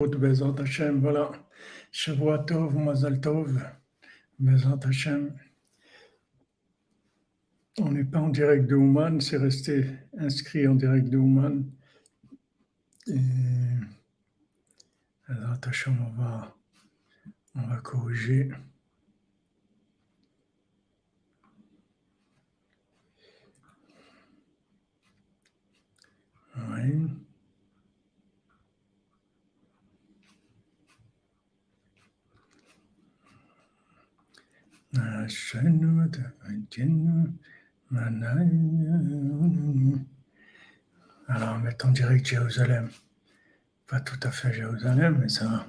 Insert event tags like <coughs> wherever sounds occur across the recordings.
Bezat Hashem, voilà. Shavua Tov, Mazal Tov, Bezat Hashem. On n'est pas en direct de Ouman, c'est resté inscrit en direct de Ouman. Et Bezat Hashem, on va, on va corriger. Oui. Alors, on direct Jérusalem. Pas tout à fait Jérusalem, mais ça va.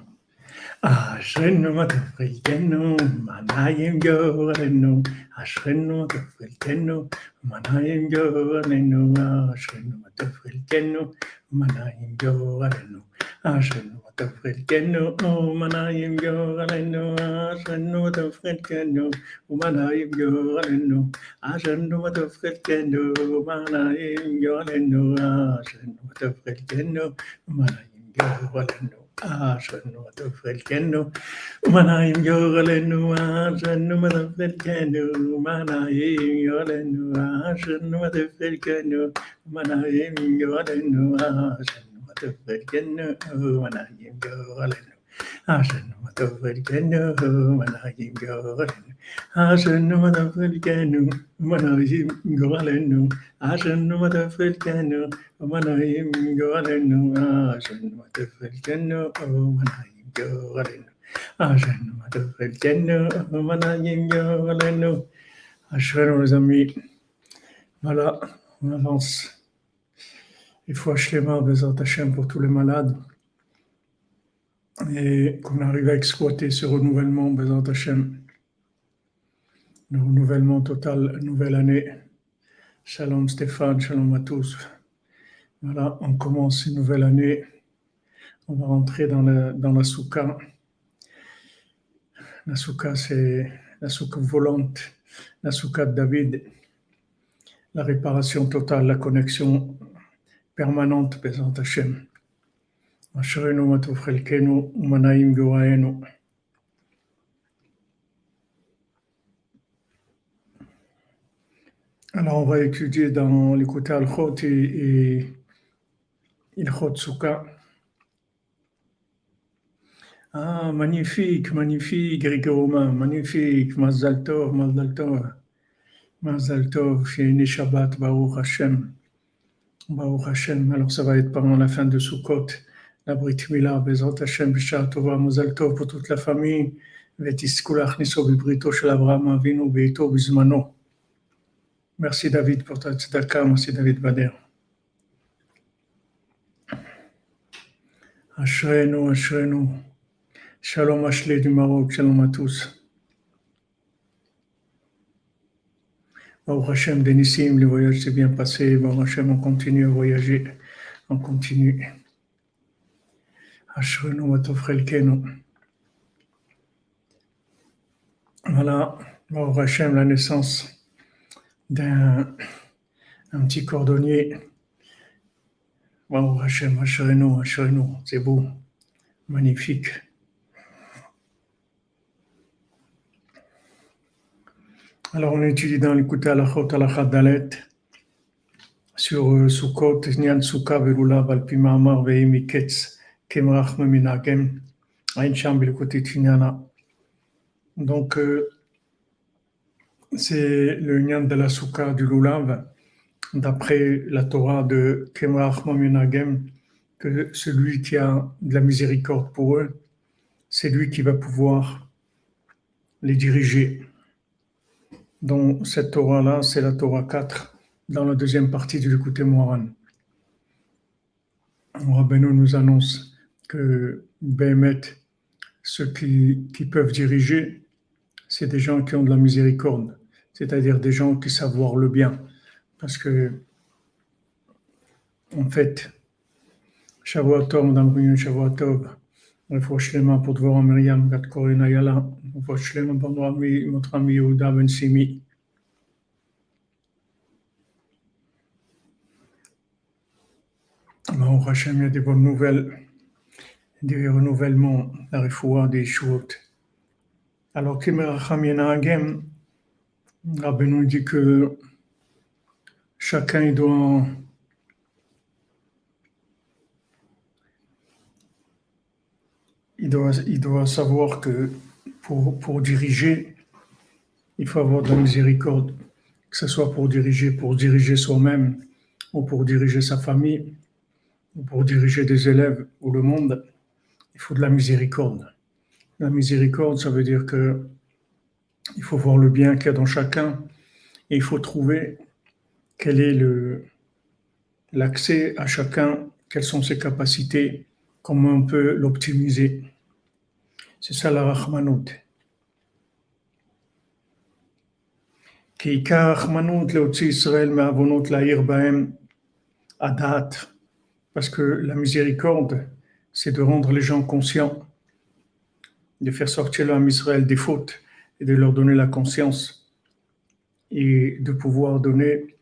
אשרנו מה תפרידנו, מנעים גורלנו, אשרנו מה תפרידנו, מנעים גורלנו, אשרנו מה תפרידנו, מנעים גורלנו, אשרנו מה תפרידנו, מנעים גורלנו, عشانه توفى الجنة ومن عيم يغلن عشانه ما توفى الجنة ومن عيم يغلن عشانه ما توفى الجنة ومن عيم يغلن عشانه ما توفى الجنة ومن عيم يغلن I shouldn't I keep going. I shouldn't want to let it get no when I keep going. I shouldn't want to let it get no when I keep going. I shouldn't want les amis. Voilà, on avance. Il faut acheter les mains, pour tous les malades. Et qu'on arrive à exploiter ce renouvellement, Bezat Hashem. Le renouvellement total, nouvelle année. Shalom Stéphane, shalom à tous. Voilà, on commence une nouvelle année. On va rentrer dans la, dans la souka. La souka, c'est la souka volante, la souka de David, la réparation totale, la connexion permanente, Bézant Hashem. Alors, on va étudier dans l'écouter al-Khot et Ilchot Souka. Ah, magnifique, magnifique, Romain, magnifique, Mazal Tov, Mazal Tov, Mazal Tov, Shabbat, Shabbat, Baruch Hashem, Baruch Hashem. Alors, ça va être pendant la fin de Sukkot, la Brit Mila, Bezrat Hashem, Bishar Tova, Mazal Tov pour toute la famille, ותזכו להכניסו בבריתו של אברהם אבינו בעיתו bizmano. Merci David pour ta tzedaka, merci David Bader. Ashrenu, Ashrenu. Shalom Ashley du Maroc, shalom à tous. Baruch Hashem, Denissim, le voyage s'est bien passé. Baruch Hashem, on continue à voyager. On continue. Ashrenu, Watofrelkenu. Voilà, Baruch Hashem, la naissance d'un un petit cordonnier Wow, Hachem, Hachem, Hachem, c'est beau, magnifique. Alors, on étudie dans l'écoute à la Chot à la Dalet sur euh, Sukkot, Nyan Sukka, Verula, Valpima, Amar, Veimi, Ketz, Kemrach, Meminagem, Ain Sham, côté Tinyana. Donc, euh, c'est le Nyan de la Sukka du Lulav d'après la Torah de Kemrach Mamunagem, que celui qui a de la miséricorde pour eux, c'est lui qui va pouvoir les diriger. Donc cette Torah-là, c'est la Torah 4, dans la deuxième partie du L'écouté Moran. Rabbeinu nous annonce que Béhémet, ceux qui, qui peuvent diriger, c'est des gens qui ont de la miséricorde, c'est-à-dire des gens qui savent voir le bien parce que, en fait, Shavuotov, Madame Brunion, Shavuotov, רפואה שלמה פה דבורה מרים, בת קורין איילה, רפואה שלמה במותך מיהודה בן סימי. Baruch Hashem, il y du renouvellement, la refoua des choses. Alors, Kimeracham Yenagem, Rabbi nous dit que chacun il doit il doit, il doit savoir que pour, pour diriger, il faut avoir de la miséricorde, que ce soit pour diriger, pour diriger soi-même, ou pour diriger sa famille, ou pour diriger des élèves ou le monde, il faut de la miséricorde. La miséricorde, ça veut dire que il faut voir le bien qu'il y a dans chacun et il faut trouver quel est l'accès à chacun, quelles sont ses capacités, comment on peut l'optimiser. C'est ça la Rahmanout. Parce que la miséricorde, c'est de rendre les gens conscients, de faire sortir l'homme Israël des fautes et de leur donner la conscience et de pouvoir donner,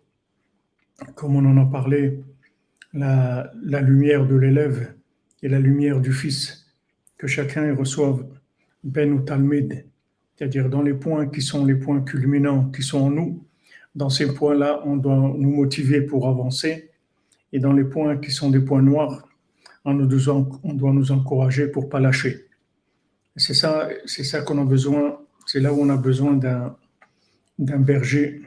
comme on en a parlé, la, la lumière de l'élève et la lumière du fils, que chacun reçoive ben ou talmid, c'est-à-dire dans les points qui sont les points culminants, qui sont en nous. Dans ces points-là, on doit nous motiver pour avancer. Et dans les points qui sont des points noirs, on doit nous encourager pour pas lâcher. C'est ça, c'est ça qu'on a besoin. C'est là où on a besoin d'un, berger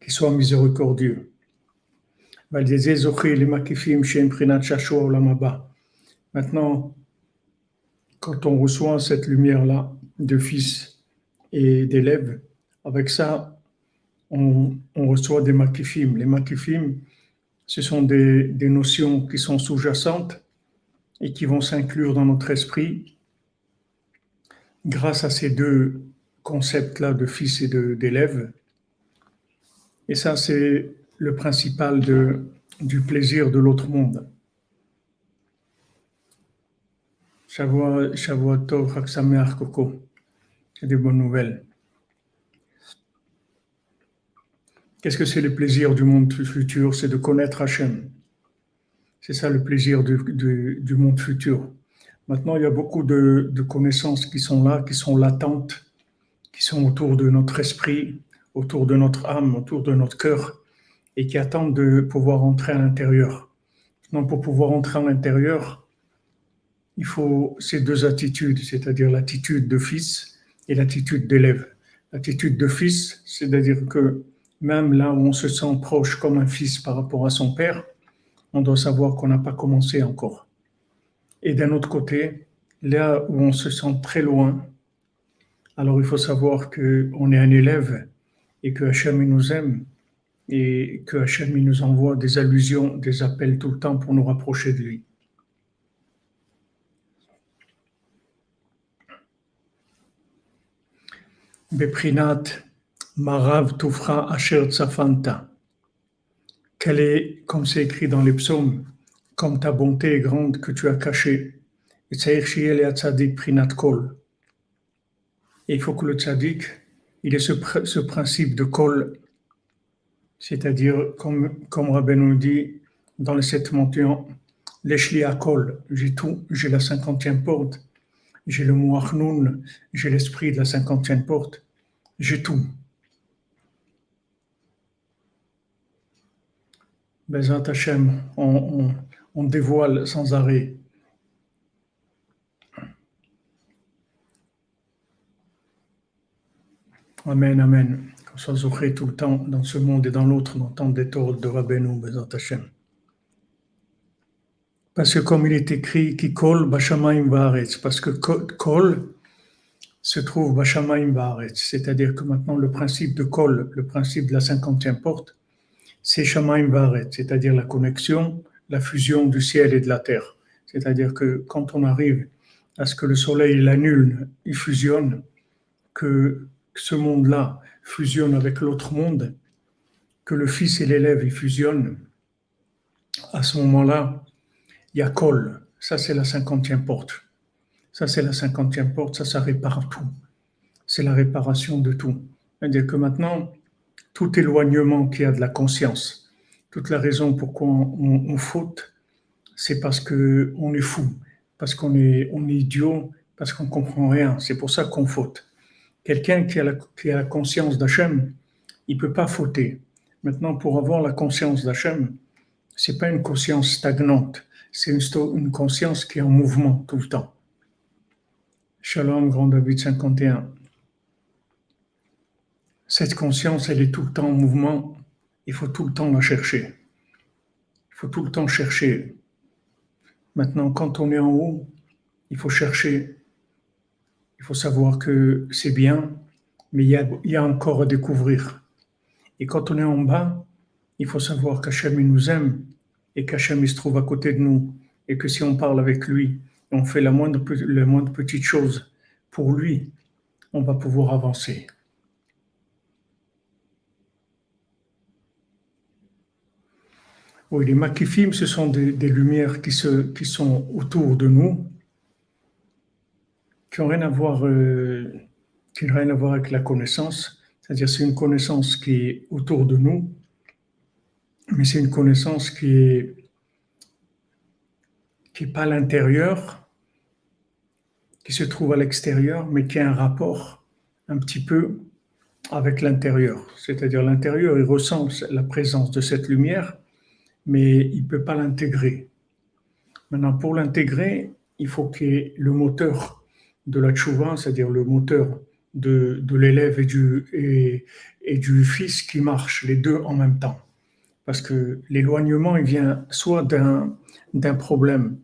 qui soit miséricordieux. Maintenant, quand on reçoit cette lumière-là de fils et d'élèves, avec ça, on, reçoit des makifim. Les makifim, ce sont des notions qui sont sous-jacentes et qui vont s'inclure dans notre esprit grâce à ces deux concepts-là de fils et d'élèves. Et ça, c'est le principal du plaisir de l'autre monde. Koko. C'est des bonnes nouvelles. Qu'est-ce que c'est le plaisir du monde futur? C'est de connaître Hachem. C'est ça le plaisir du, monde futur. Maintenant, il y a beaucoup de, de, connaissances qui sont là, qui sont latentes, qui sont autour de notre esprit, autour de notre âme, autour de notre cœur, et qui attendent de pouvoir entrer à l'intérieur. Donc, pour pouvoir entrer à l'intérieur, il faut ces deux attitudes, c'est-à-dire l'attitude de fils et l'attitude d'élève. L'attitude de fils, c'est-à-dire que même là où on se sent proche comme un fils par rapport à son père, on doit savoir qu'on n'a pas commencé encore. Et d'un autre côté, là où on se sent très loin, alors il faut savoir qu'on est un élève et que Hachem nous aime et que Hachem nous envoie des allusions, des appels tout le temps pour nous rapprocher de lui. Beprinat Marav Tufra Asher Tsafanta. Quelle est, comme c'est écrit dans les psaumes, comme ta bonté est grande que tu as cachée. Et il faut que le tzaddik, il ait ce, principe de kol, c'est-à-dire, comme, comme Rabbi nous dit dans les sept montants, l'eshli à kol, j'ai tout, j'ai la cinquantième porte, j'ai le mot j'ai l'esprit de la cinquantième porte, j'ai tout. Bezat Hashem, on, dévoile sans arrêt. Amen, Amen. Qu'on soit zouché tout le temps dans ce monde et dans l'autre, dans des torts de Rabbeinu, Bezat Hashem. Parce que comme il est écrit, qui kol bashamaim varetz, parce que kol se trouve bashamaim varetz, c'est-à-dire que maintenant le principe de kol, le principe de la cinquantième porte, c'est shamaim varetz, c'est-à-dire la connexion, la fusion du ciel et de la terre. C'est-à-dire que quand on arrive à ce que le soleil l'annule, il fusionne, que ce monde-là fusionne avec l'autre monde, que le fils et l'élève ils fusionnent, à ce moment-là, il y a Kol, ça c'est la cinquantième porte. Ça c'est la cinquantième porte, ça ça répare tout. C'est la réparation de tout. C'est-à-dire que maintenant, tout éloignement qu'il y a de la conscience, toute la raison pourquoi on, on faute, c'est parce qu'on est fou. parce qu'on est, on est idiot, parce qu'on comprend rien. C'est pour ça qu'on faute. Quelqu'un qui, a la, qui a la conscience d'Hachem, il peut pas fauter. Maintenant, pour avoir la conscience d'Hachem, c'est pas une conscience stagnante, c'est une, une conscience qui est en mouvement tout le temps. Shalom, Grand David 51. Cette conscience, elle est tout le temps en mouvement. Il faut tout le temps la chercher. Il faut tout le temps chercher. Maintenant, quand on est en haut, il faut chercher. Il faut savoir que c'est bien, mais il y, a, il y a encore à découvrir. Et quand on est en bas, il faut savoir qu'Hachem nous aime et qu'Hachem se trouve à côté de nous et que si on parle avec lui, on fait la moindre, la moindre petite chose pour lui, on va pouvoir avancer. Oui, les makifim, ce sont des, lumières qui, sont autour de nous, qui n'ont rien à voir, euh, qui rien à voir avec la connaissance. C'est-à-dire, c'est une connaissance qui est autour de nous, mais c'est une connaissance qui n'est pas à l'intérieur, qui se trouve à l'extérieur, mais qui a un rapport un petit peu avec l'intérieur. C'est-à-dire l'intérieur, il ressent la présence de cette lumière, mais il ne peut pas l'intégrer. Maintenant, pour l'intégrer, il faut ait le moteur de la tchouva, c'est-à-dire le moteur de, l'élève et du, fils qui marche, les deux en même temps. Parce que l'éloignement, il vient soit d'un problème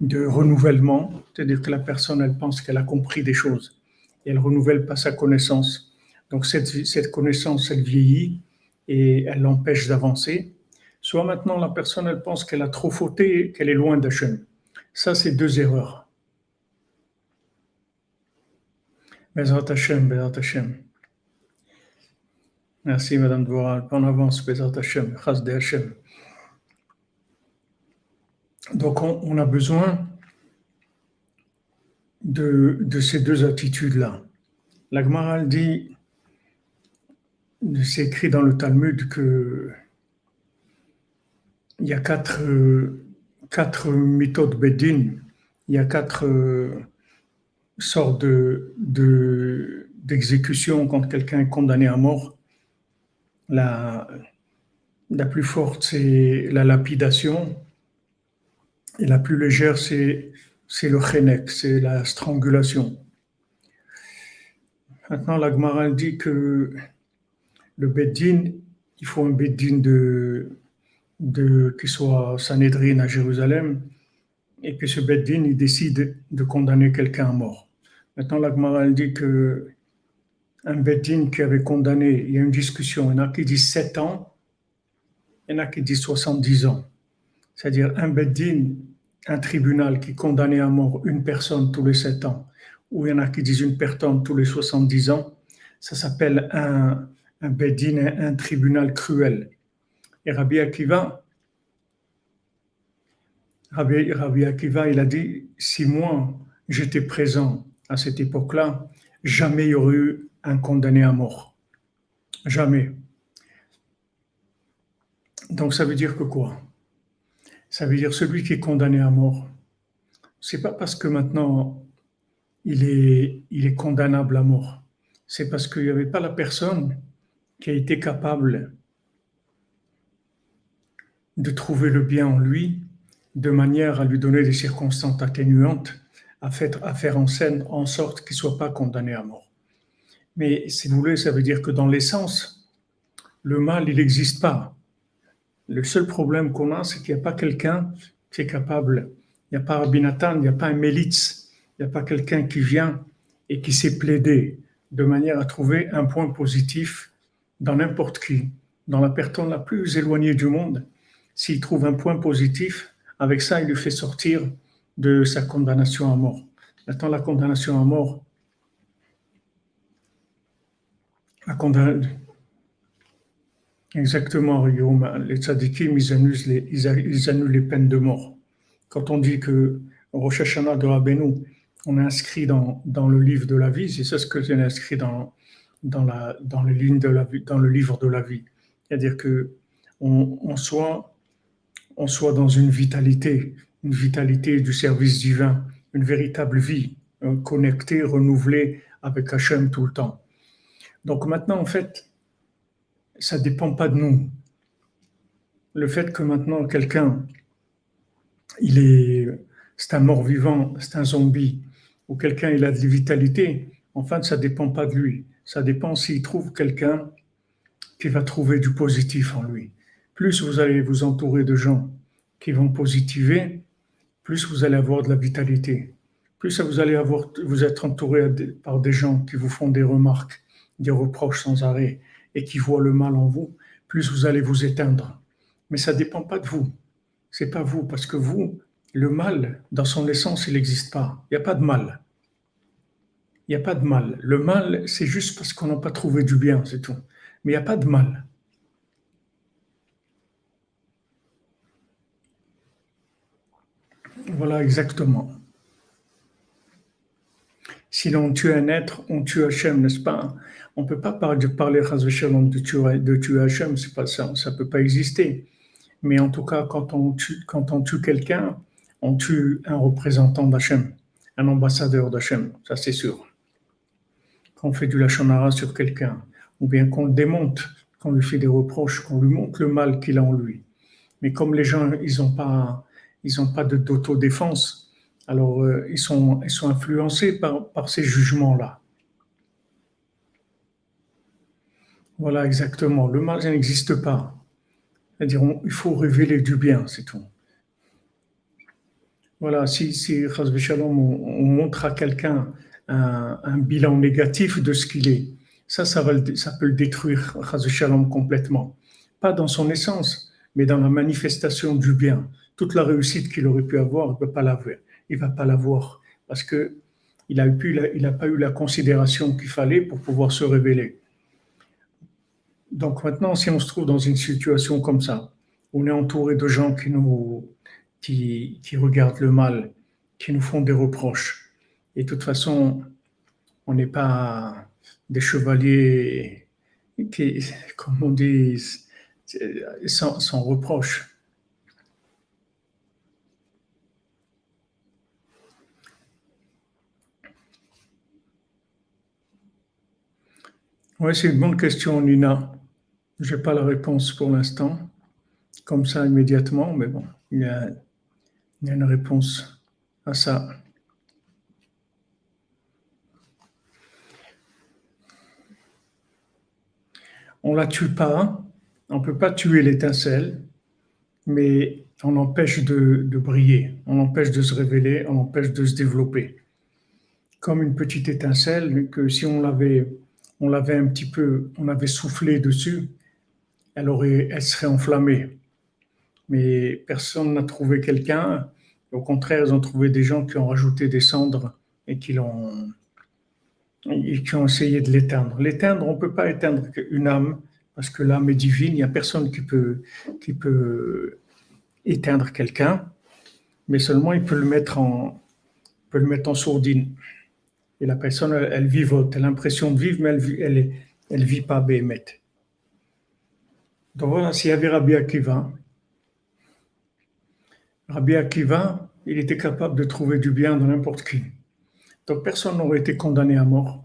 de renouvellement, c'est-à-dire que la personne, elle pense qu'elle a compris des choses et elle renouvelle pas sa connaissance. Donc cette connaissance, elle vieillit et elle l'empêche d'avancer soit maintenant la personne elle pense qu'elle a trop fauté, qu'elle est loin d'Hachem. Ça, c'est deux erreurs. Bezrat Hachem, Bezrat Hachem. Merci Madame Dvoral. En avance, Bezrat Hachem, de Hachem. Donc on, a besoin de, de ces deux attitudes-là. La dit, c'est écrit dans le Talmud que il y a quatre, quatre méthodes Bedin, il y a quatre euh, sortes de, d'exécution quand quelqu'un est condamné à mort. La, la plus forte, c'est la lapidation, et la plus légère, c'est, le chenek, c'est la strangulation. Maintenant, la Gemara dit que le Bedin, il faut un Bedin de de, qui soit Sanhedrin à Jérusalem et que ce Beddin il décide de condamner quelqu'un à mort. Maintenant, la dit que un Beddin qui avait condamné, il y a une discussion, il y en a qui disent 7 ans, il y en a qui disent 70 ans. C'est-à-dire un Beddin, un tribunal qui condamnait à mort une personne tous les 7 ans, ou il y en a qui disent une personne tous les 70 ans, ça s'appelle un, un Beddin, un tribunal cruel. Et Rabbi Akiva, Rabbi, Akiva, il a dit, si moi j'étais présent à cette époque-là, jamais il y aurait eu un condamné à mort. Jamais. Donc ça veut dire que quoi? Ça veut dire celui qui est condamné à mort. C'est pas parce que maintenant il est, il est condamnable à mort. C'est parce qu'il n'y avait pas la personne qui a été capable de trouver le bien en lui, de manière à lui donner des circonstances atténuantes, à faire, en scène en sorte qu'il ne soit pas condamné à mort. Mais si vous voulez, ça veut dire que dans l'essence, le mal, il n'existe pas. Le seul problème qu'on a, c'est qu'il n'y a pas quelqu'un qui est capable. Il n'y a pas Rabinatan, il n'y a pas un Mélitz, il n'y a pas quelqu'un qui vient et qui sait plaider de manière à trouver un point positif dans n'importe qui, dans la personne la plus éloignée du monde, s'il trouve un point positif, avec ça, il lui fait sortir de sa condamnation à mort. Maintenant, la condamnation à mort, la condamnation, exactement, les tzadikim, ils annulent les, ils annulent les peines de mort. Quand on dit que Rosh Hashanah de Rabbeinu, on est inscrit dans, dans le livre de la vie, c'est ça ce que j'ai inscrit dans, dans, la, dans, les lignes de la, dans le livre de la vie. C'est-à-dire que on, on soit on soit dans une vitalité, une vitalité du service divin, une véritable vie euh, connectée, renouvelée avec Hachem tout le temps. Donc maintenant, en fait, ça ne dépend pas de nous. Le fait que maintenant quelqu'un, il est, c'est un mort vivant, c'est un zombie, ou quelqu'un il a de la vitalité, en fait, ça ne dépend pas de lui. Ça dépend s'il trouve quelqu'un qui va trouver du positif en lui. Plus vous allez vous entourer de gens qui vont positiver, plus vous allez avoir de la vitalité. Plus vous allez avoir, vous être entouré par des gens qui vous font des remarques, des reproches sans arrêt et qui voient le mal en vous, plus vous allez vous éteindre. Mais ça ne dépend pas de vous. C'est pas vous, parce que vous, le mal, dans son essence, il n'existe pas. Il n'y a pas de mal. Il n'y a pas de mal. Le mal, c'est juste parce qu'on n'a pas trouvé du bien, c'est tout. Mais il n'y a pas de mal. Voilà exactement. Si l'on tue un être, on tue Hachem, n'est-ce pas? On ne peut pas parler, de parler de tuer, de tuer Hachem, c'est pas ça, ça ne peut pas exister. Mais en tout cas, quand on tue, tue quelqu'un, on tue un représentant d'Hachem, un ambassadeur d'Hachem, ça c'est sûr. Quand on fait du lachonara sur quelqu'un, ou bien qu'on le démonte, qu'on lui fait des reproches, qu'on lui montre le mal qu'il a en lui. Mais comme les gens, ils n'ont pas ils n'ont pas d'autodéfense. Alors, euh, ils, sont, ils sont influencés par, ces jugements-là. Voilà, exactement. Le mal n'existe pas. C'est-à-dire, il faut révéler du bien, c'est tout. Voilà, si, si on, on montre à quelqu'un un, bilan négatif de ce qu'il est, ça, ça peut le détruire, Shalom, complètement. Pas dans son essence, mais dans la manifestation du bien toute la réussite qu'il aurait pu avoir, il ne peut pas l'avoir. Il va pas l'avoir parce que il n'a pas eu la considération qu'il fallait pour pouvoir se révéler. Donc maintenant, si on se trouve dans une situation comme ça, on est entouré de gens qui nous, qui, qui regardent le mal, qui nous font des reproches. Et de toute façon, on n'est pas des chevaliers qui, <laughs> comme on dit, sans, sans reproche. Oui, c'est une bonne question, Nina. Je n'ai pas la réponse pour l'instant, comme ça immédiatement, mais bon, il y a, une réponse à ça. On ne la tue pas, on ne peut pas tuer l'étincelle, mais on empêche de, briller, on empêche de se révéler, on empêche de se développer. Comme une petite étincelle que si on l'avait on l'avait un petit peu, on avait soufflé dessus, elle, aurait, elle serait enflammée. Mais personne n'a trouvé quelqu'un. Au contraire, ils ont trouvé des gens qui ont rajouté des cendres et qui, l'ont, qui ont essayé de l'éteindre. L'éteindre, on ne peut pas éteindre une âme parce que l'âme est divine. Il n'y a personne qui peut, qui peut éteindre quelqu'un, mais seulement il peut le mettre en, peut le mettre en sourdine. Et la personne, elle, vivote, elle a l'impression de vivre, mais elle elle, vit pas Béhémet. Donc voilà, s'il y avait Rabbi Akiva, Rabbi Akiva, il était capable de trouver du bien dans n'importe qui. Donc personne n'aurait été condamné à mort.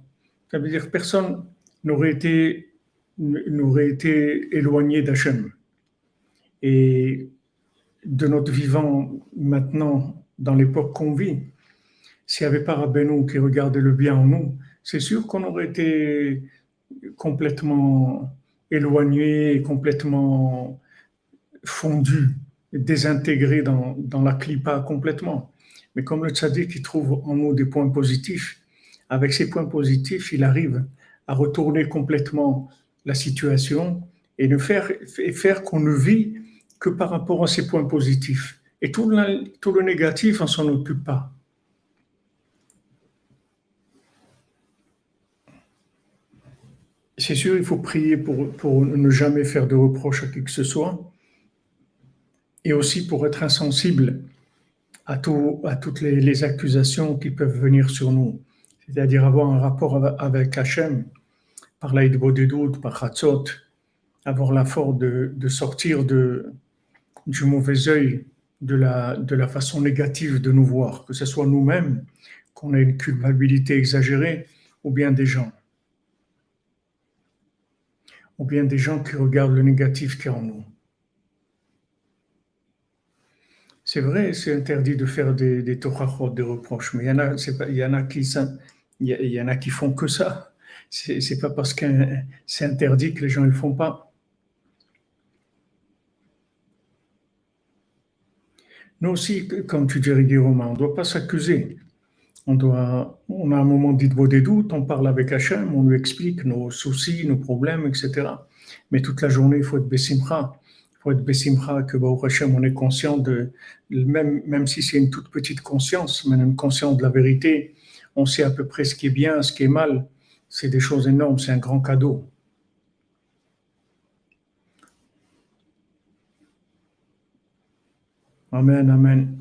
Ça veut dire personne n'aurait été, n'aurait été éloigné d'Hachem. Et de notre vivant maintenant, dans l'époque qu'on vit, s'il n'y avait pas Rabbeinu qui regardait le bien en nous, c'est sûr qu'on aurait été complètement éloigné, complètement fondu, désintégré dans, dans la clipa complètement. Mais comme le tzaddik qui trouve en nous des points positifs, avec ces points positifs, il arrive à retourner complètement la situation et ne faire, et faire qu'on ne vit que par rapport à ces points positifs. Et tout le, tout le négatif, on s'en occupe pas. C'est sûr, il faut prier pour, ne jamais faire de reproches à qui que ce soit, et aussi pour être insensible à, à toutes les, accusations qui peuvent venir sur nous, c'est-à-dire avoir un rapport avec Hachem, par des doutes, par Hatzot, avoir la force de, de sortir de, du mauvais œil de la, de la façon négative de nous voir, que ce soit nous-mêmes, qu'on ait une culpabilité exagérée, ou bien des gens. Ou bien des gens qui regardent le négatif qui est en nous. C'est vrai, c'est interdit de faire des, des des reproches, mais il y en a, qui, y qui font que ça. C'est pas parce que c'est interdit que les gens ne le font pas. Nous aussi, comme tu dis, Romain, on ne doit pas s'accuser. On, doit, on a un moment d'idvo des doutes, on parle avec Hachem, on lui explique nos soucis, nos problèmes, etc. Mais toute la journée, il faut être bessimra. Il faut être bessimra que Baruch Hachem, on est conscient de, même, même si c'est une toute petite conscience, mais une conscience de la vérité, on sait à peu près ce qui est bien, ce qui est mal. C'est des choses énormes, c'est un grand cadeau. Amen, amen.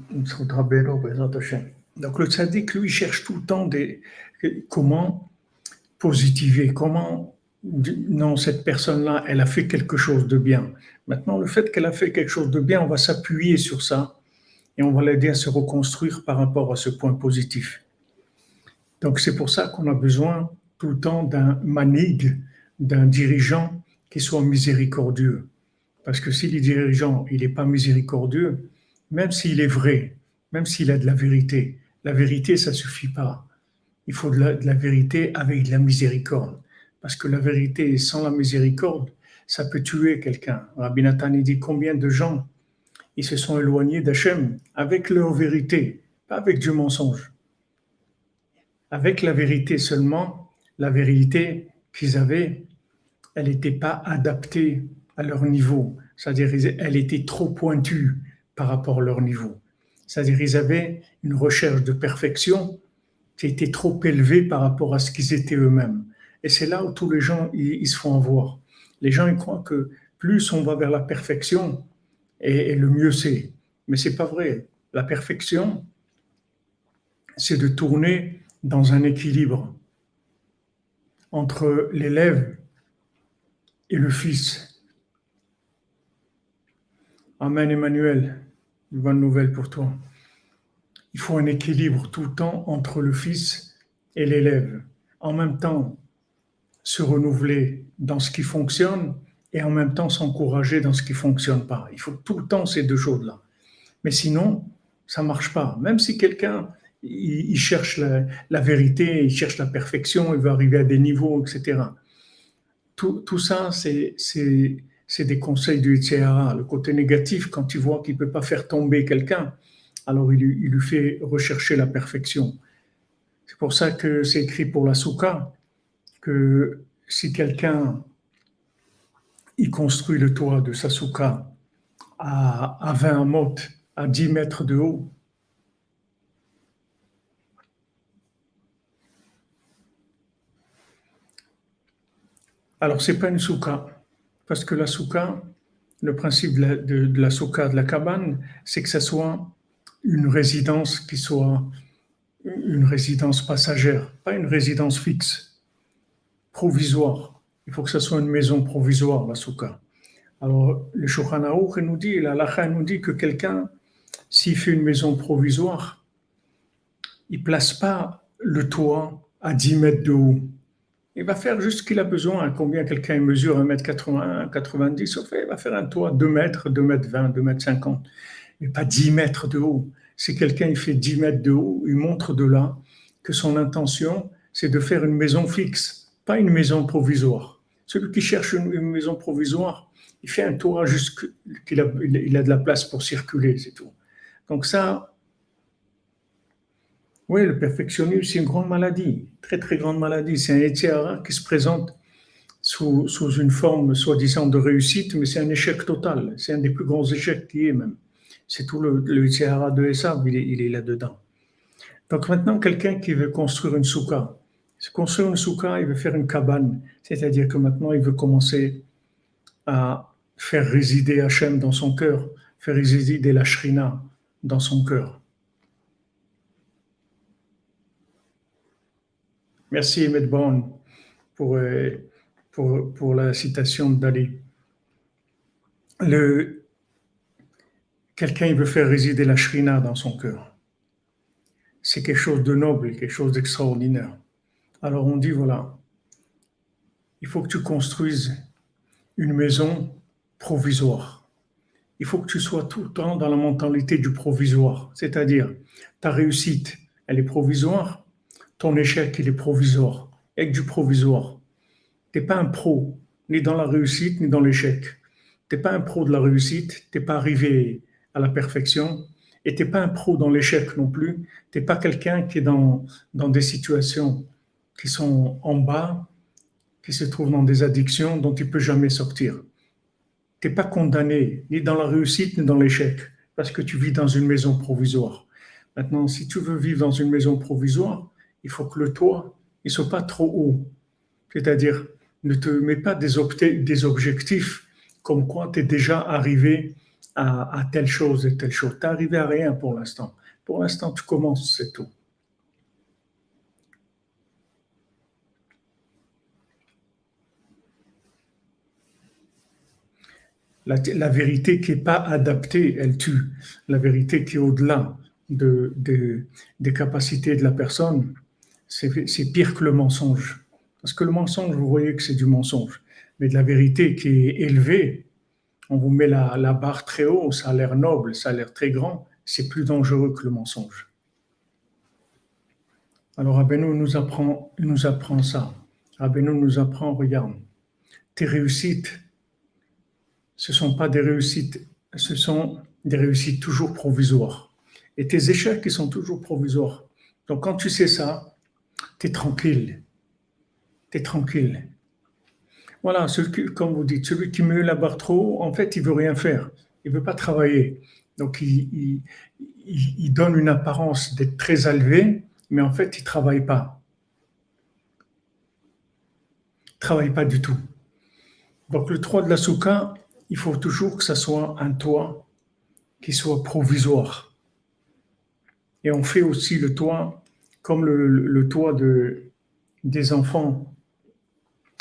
Donc le tzaddik, lui, cherche tout le temps des, comment positiver, comment non, cette personne-là, elle a fait quelque chose de bien. Maintenant, le fait qu'elle a fait quelque chose de bien, on va s'appuyer sur ça et on va l'aider à se reconstruire par rapport à ce point positif. Donc c'est pour ça qu'on a besoin tout le temps d'un manig, d'un dirigeant qui soit miséricordieux. Parce que si le dirigeant, il n'est pas miséricordieux, même s'il est vrai, même s'il a de la vérité, la vérité, ça suffit pas. Il faut de la, vérité avec de la miséricorde. Parce que la vérité sans la miséricorde, ça peut tuer quelqu'un. Rabbi Nathan dit combien de gens ils se sont éloignés d'Hachem avec leur vérité, pas avec du mensonge. Avec la vérité seulement, la vérité qu'ils avaient, elle n'était pas adaptée à leur niveau. C'est-à-dire, elle était trop pointue par rapport à leur niveau. C'est-à-dire qu'ils avaient une recherche de perfection qui était trop élevée par rapport à ce qu'ils étaient eux-mêmes. Et c'est là où tous les gens ils, se font avoir. Les gens ils croient que plus on va vers la perfection, et, le mieux c'est. Mais c'est pas vrai. La perfection, c'est de tourner dans un équilibre entre l'élève et le fils. Amen, Emmanuel une bonne nouvelle pour toi. Il faut un équilibre tout le temps entre le fils et l'élève. En même temps, se renouveler dans ce qui fonctionne et en même temps s'encourager dans ce qui fonctionne pas. Il faut tout le temps ces deux choses-là. Mais sinon, ça marche pas. Même si quelqu'un il, cherche la, vérité, il cherche la perfection, il veut arriver à des niveaux, etc. Tout, tout ça, c'est c'est des conseils du Yitzhara. Le côté négatif, quand il voit qu'il ne peut pas faire tomber quelqu'un, alors il, lui fait rechercher la perfection. C'est pour ça que c'est écrit pour la souka que si quelqu'un il construit le toit de sa souka à, à 20 mot, à 10 mètres de haut, alors c'est pas une souka parce que la souka, le principe de la, de, la souka, de la cabane, c'est que ce soit une résidence qui soit une résidence passagère, pas une résidence fixe, provisoire. Il faut que ce soit une maison provisoire, la souka. Alors, le Shulchan nous dit, la Lacha nous dit que quelqu'un, s'il fait une maison provisoire, il place pas le toit à 10 mètres de haut. Il va faire juste ce qu'il a besoin. Combien quelqu'un mesure 1m80, 90, il va faire un toit 2 mètres, 2 mètres 20, 2 mètres 50, mais pas 10 mètres de haut. Si quelqu'un fait 10 mètres de haut, il montre de là que son intention, c'est de faire une maison fixe, pas une maison provisoire. Celui qui cherche une, maison provisoire, il fait un toit juste qu'il a, il a de la place pour circuler, c'est tout. Donc ça, oui, le perfectionnisme, c'est une grande maladie, très très grande maladie. C'est un étiara qui se présente sous, sous une forme soi-disant de réussite, mais c'est un échec total. C'est un des plus grands échecs qui est même. C'est tout le, le de Esav, il est, là-dedans. Donc maintenant, quelqu'un qui veut construire une souka, construire une souka, il veut faire une cabane, c'est-à-dire que maintenant il veut commencer à faire résider Hachem dans son cœur, faire résider la Shrina dans son cœur. Merci, Emmett Brown, pour, euh, pour, pour la citation de Dali. Quelqu'un veut faire résider la shrina dans son cœur. C'est quelque chose de noble, quelque chose d'extraordinaire. Alors on dit, voilà, il faut que tu construises une maison provisoire. Il faut que tu sois tout le temps dans la mentalité du provisoire. C'est-à-dire, ta réussite, elle est provisoire, ton échec, il est provisoire, avec du provisoire. Tu n'es pas un pro, ni dans la réussite, ni dans l'échec. Tu n'es pas un pro de la réussite, tu n'es pas arrivé à la perfection, et tu n'es pas un pro dans l'échec non plus. Tu n'es pas quelqu'un qui est dans, dans des situations qui sont en bas, qui se trouve dans des addictions dont il peut jamais sortir. Tu n'es pas condamné ni dans la réussite ni dans l'échec parce que tu vis dans une maison provisoire. Maintenant, si tu veux vivre dans une maison provisoire, il faut que le toit ne soit pas trop haut. C'est-à-dire, ne te mets pas des, objectifs comme quoi tu es déjà arrivé à, telle chose et telle chose. Tu n'es arrivé à rien pour l'instant. Pour l'instant, tu commences, c'est tout. La, vérité qui n'est pas adaptée, elle tue. La vérité qui est au-delà de, des capacités de la personne, c'est pire que le mensonge. Parce que le mensonge, vous voyez que c'est du mensonge. Mais de la vérité qui est élevée, on vous met la, barre très haut, ça a l'air noble, ça a l'air très grand, c'est plus dangereux que le mensonge. Alors Rabbeinu nous apprend, nous ça. Rabbeinu nous apprend, regarde, tes réussites, ce ne sont pas des réussites, ce sont des réussites toujours provisoires. Et tes échecs, ils sont toujours provisoires. Donc quand tu sais ça, tu es tranquille. Tu es tranquille. Voilà, comme vous dites, celui qui met la barre trop en fait, il veut rien faire. Il veut pas travailler. Donc, il, donne une apparence d'être très élevé, mais en fait, il travaille pas. Il travaille pas du tout. Donc, le 3 de la souka, il faut toujours que ça soit un toit qui soit provisoire. Et on fait aussi le toit comme le, toit de, des enfants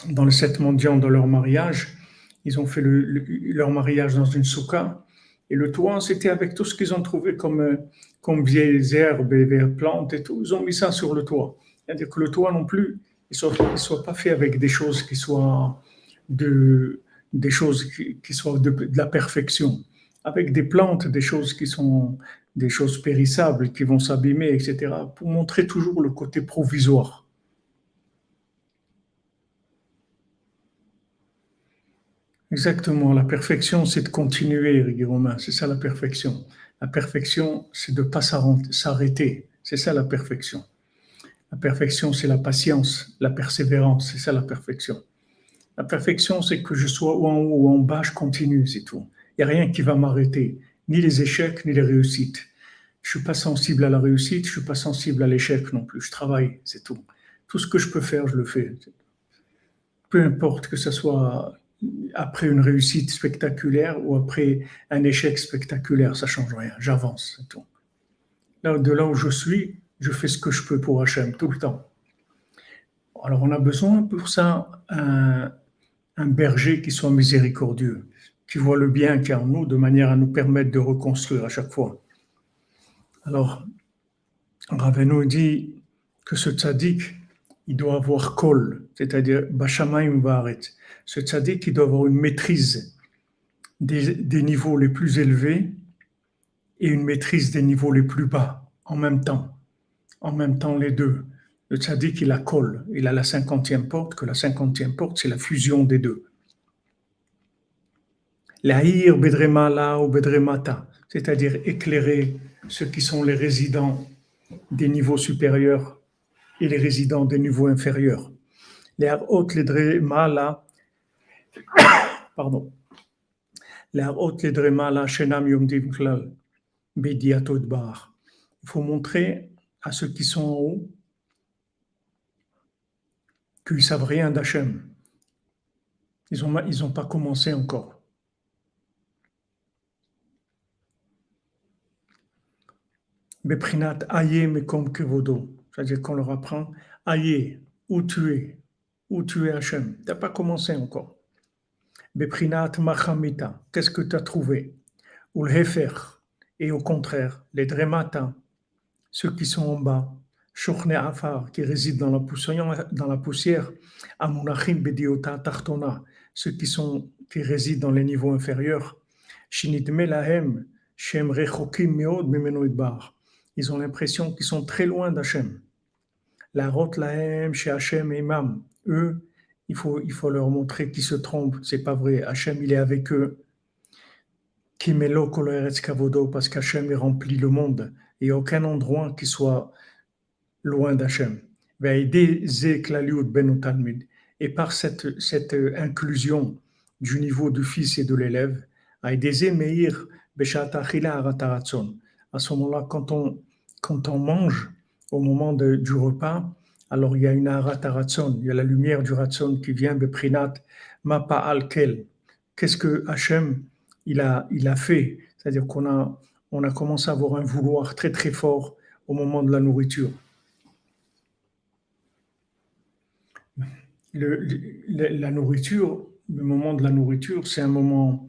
dans le sept mendiants dans leur mariage. Ils ont fait leur mariage dans une souka. Et le toit, c'était avec tout ce qu'ils ont trouvé comme, comme vieilles herbes et vieilles plantes et tout. Ils ont mis ça sur le toit. C'est-à-dire que le toit non plus, il ne soit, pas fait avec des choses qui soient de, des choses qui, soient de, la perfection, avec des plantes, des choses qui sont des choses périssables, qui vont s'abîmer, etc., pour montrer toujours le côté provisoire. Exactement, la perfection, c'est de continuer, Romain, c'est ça la perfection. La perfection, c'est de ne pas s'arrêter, c'est ça la perfection. La perfection, c'est la patience, la persévérance, c'est ça la perfection. La perfection, c'est que je sois ou en haut ou en bas, je continue, c'est tout. N'y a rien qui va m'arrêter, ni les échecs, ni les réussites. Je suis pas sensible à la réussite, je suis pas sensible à l'échec non plus. Je travaille, c'est tout. Tout ce que je peux faire, je le fais. Peu importe que ce soit après une réussite spectaculaire ou après un échec spectaculaire, ça change rien. J'avance, c'est tout. Là, de là où je suis, je fais ce que je peux pour Hachem tout le temps. Alors on a besoin pour ça un, un berger qui soit miséricordieux, qui voit le bien qu'il y a en nous de manière à nous permettre de reconstruire à chaque fois. Alors, Raveno dit que ce tzaddik, il doit avoir kol, c'est-à-dire Bashamaim Varet. Ce tzaddik, il doit avoir une maîtrise des, des, niveaux les plus élevés et une maîtrise des niveaux les plus bas en même temps. En même temps, les deux. Le tzaddik, il a kol, il a la cinquantième porte, que la cinquantième porte, c'est la fusion des deux. L'ahir bedremala ou bedremata, c'est-à dire éclairer ceux qui sont les résidents des niveaux supérieurs et les résidents des niveaux inférieurs. Les <coughs> les pardon. Les hautes les dremala shenam yomdim klal, bar. Il faut montrer à ceux qui sont en haut qu'ils savent rien d'Hachem. Ils n'ont ils pas commencé encore. Beprinat aye comme kevodo. C'est-à-dire qu'on leur apprend aye, où tu es, où tu es Hachem. Tu n'as pas commencé encore. Beprinat machamita. Qu'est-ce que tu as trouvé? Ou le hefer. Et au contraire, les Dremata, ceux qui sont en bas, Shochne Afar, qui résident dans la poussière, dans la poussière Amunachim Bediota Tartona, ceux qui, sont, qui résident dans les niveaux inférieurs, Shinitme Lahem, Shem Rechokim Meod Bar. Ils ont l'impression qu'ils sont très loin d'Hachem. La Rot Lahem, chez Hachem et Imam. Eux, il faut, il faut leur montrer qu'ils se trompent. C'est pas vrai. Hachem, il est avec eux. Kimelo Kavodo, parce qu'Hachem est rempli le monde. A aucun endroit qui soit loin d'Hachem. Ben et par cette, cette inclusion du niveau du fils et de l'élève, à ce moment-là, quand on, quand on mange au moment du repas, alors il y a une arataratson, il y a la lumière du ratson qui vient de prinat mapa alkel. Qu'est-ce que Hachem il a, fait? C'est-à-dire qu'on a, on a commencé à avoir un vouloir très très fort au moment de la nourriture. Le, la nourriture, le moment de la nourriture, c'est un moment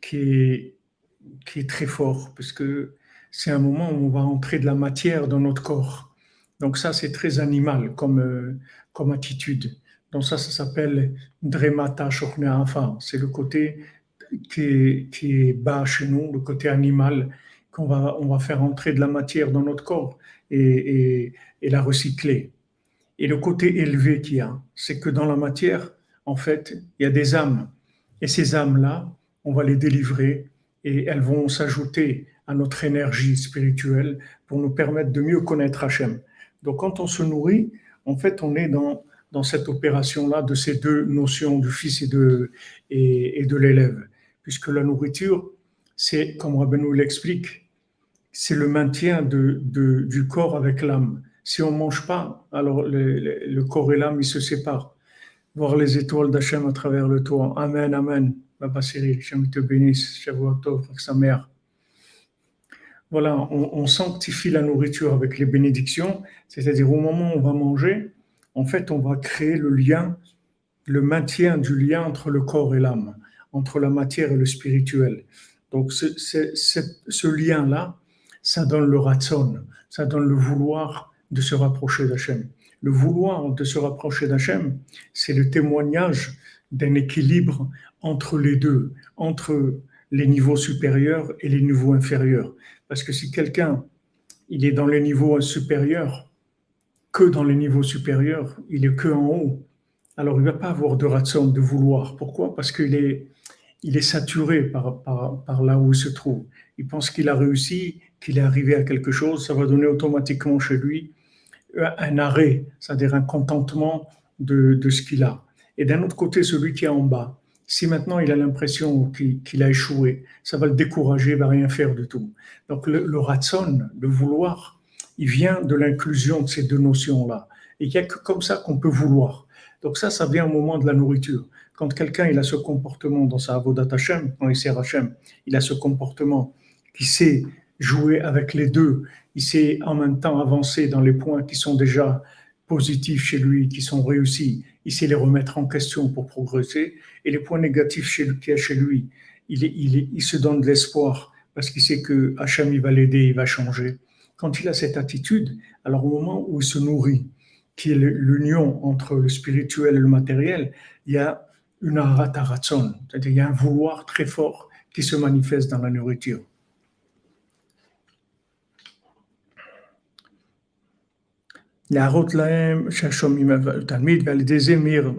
qui est, qui est très fort, parce que c'est un moment où on va entrer de la matière dans notre corps. Donc ça, c'est très animal comme, euh, comme attitude. Donc ça, ça s'appelle Dremata Shokneafa. C'est le côté qui est, qui est, bas chez nous, le côté animal, qu'on va, on va faire entrer de la matière dans notre corps et, et, et la recycler. Et le côté élevé qu'il y a, c'est que dans la matière, en fait, il y a des âmes. Et ces âmes-là, on va les délivrer et elles vont s'ajouter à notre énergie spirituelle pour nous permettre de mieux connaître Hachem. Donc quand on se nourrit, en fait, on est dans, dans cette opération-là de ces deux notions du fils et de, et, de l'élève. Puisque la nourriture, c'est, comme Rabbeinu l'explique, c'est le maintien de, de, du corps avec l'âme. Si on ne mange pas, alors le, corps et l'âme, ils se séparent. Voir les étoiles d'Hachem à travers le toit. Amen, Amen. Baba Cyril, Shem te bénisse, Shavuot avec sa mère. Voilà, on, sanctifie la nourriture avec les bénédictions, c'est-à-dire au moment où on va manger, en fait, on va créer le lien, le maintien du lien entre le corps et l'âme, entre la matière et le spirituel. Donc, ce, lien-là, ça donne le ratson, ça donne le vouloir de se rapprocher d'Hachem. Le vouloir de se rapprocher d'Hachem, c'est le témoignage d'un équilibre entre les deux, entre les niveaux supérieurs et les niveaux inférieurs. Parce que si quelqu'un, il est dans les niveaux supérieurs, que dans les niveaux supérieurs, il est que en haut, alors il ne va pas avoir de ratson, de vouloir. Pourquoi? Parce qu'il est, il est saturé par, par, par là où il se trouve. Il pense qu'il a réussi, qu'il est arrivé à quelque chose, ça va donner automatiquement chez lui un arrêt, c'est-à-dire un contentement de, de ce qu'il a. Et d'un autre côté, celui qui est en bas, si maintenant il a l'impression qu'il a échoué, ça va le décourager, il va rien faire du tout. Donc le, le ratson, le vouloir, il vient de l'inclusion de ces deux notions-là. Et il n'y a que comme ça qu'on peut vouloir. Donc ça, ça vient au moment de la nourriture. Quand quelqu'un il a ce comportement dans sa avodat Hashem, quand il sert il a ce comportement qui sait jouer avec les deux, il sait en même temps avancer dans les points qui sont déjà positifs chez lui, qui sont réussis, il sait les remettre en question pour progresser, et les points négatifs qu'il y a chez lui, il, se donne de l'espoir parce qu'il sait que Hachem il va l'aider, il va changer. Quand il a cette attitude, alors au moment où il se nourrit, qui est l'union entre le spirituel et le matériel, il y a une arataratzon, c'est-à-dire il y a un vouloir très fort qui se manifeste dans la nourriture. להראות להם שהשומעים התלמיד ועל ידי זה מאיר,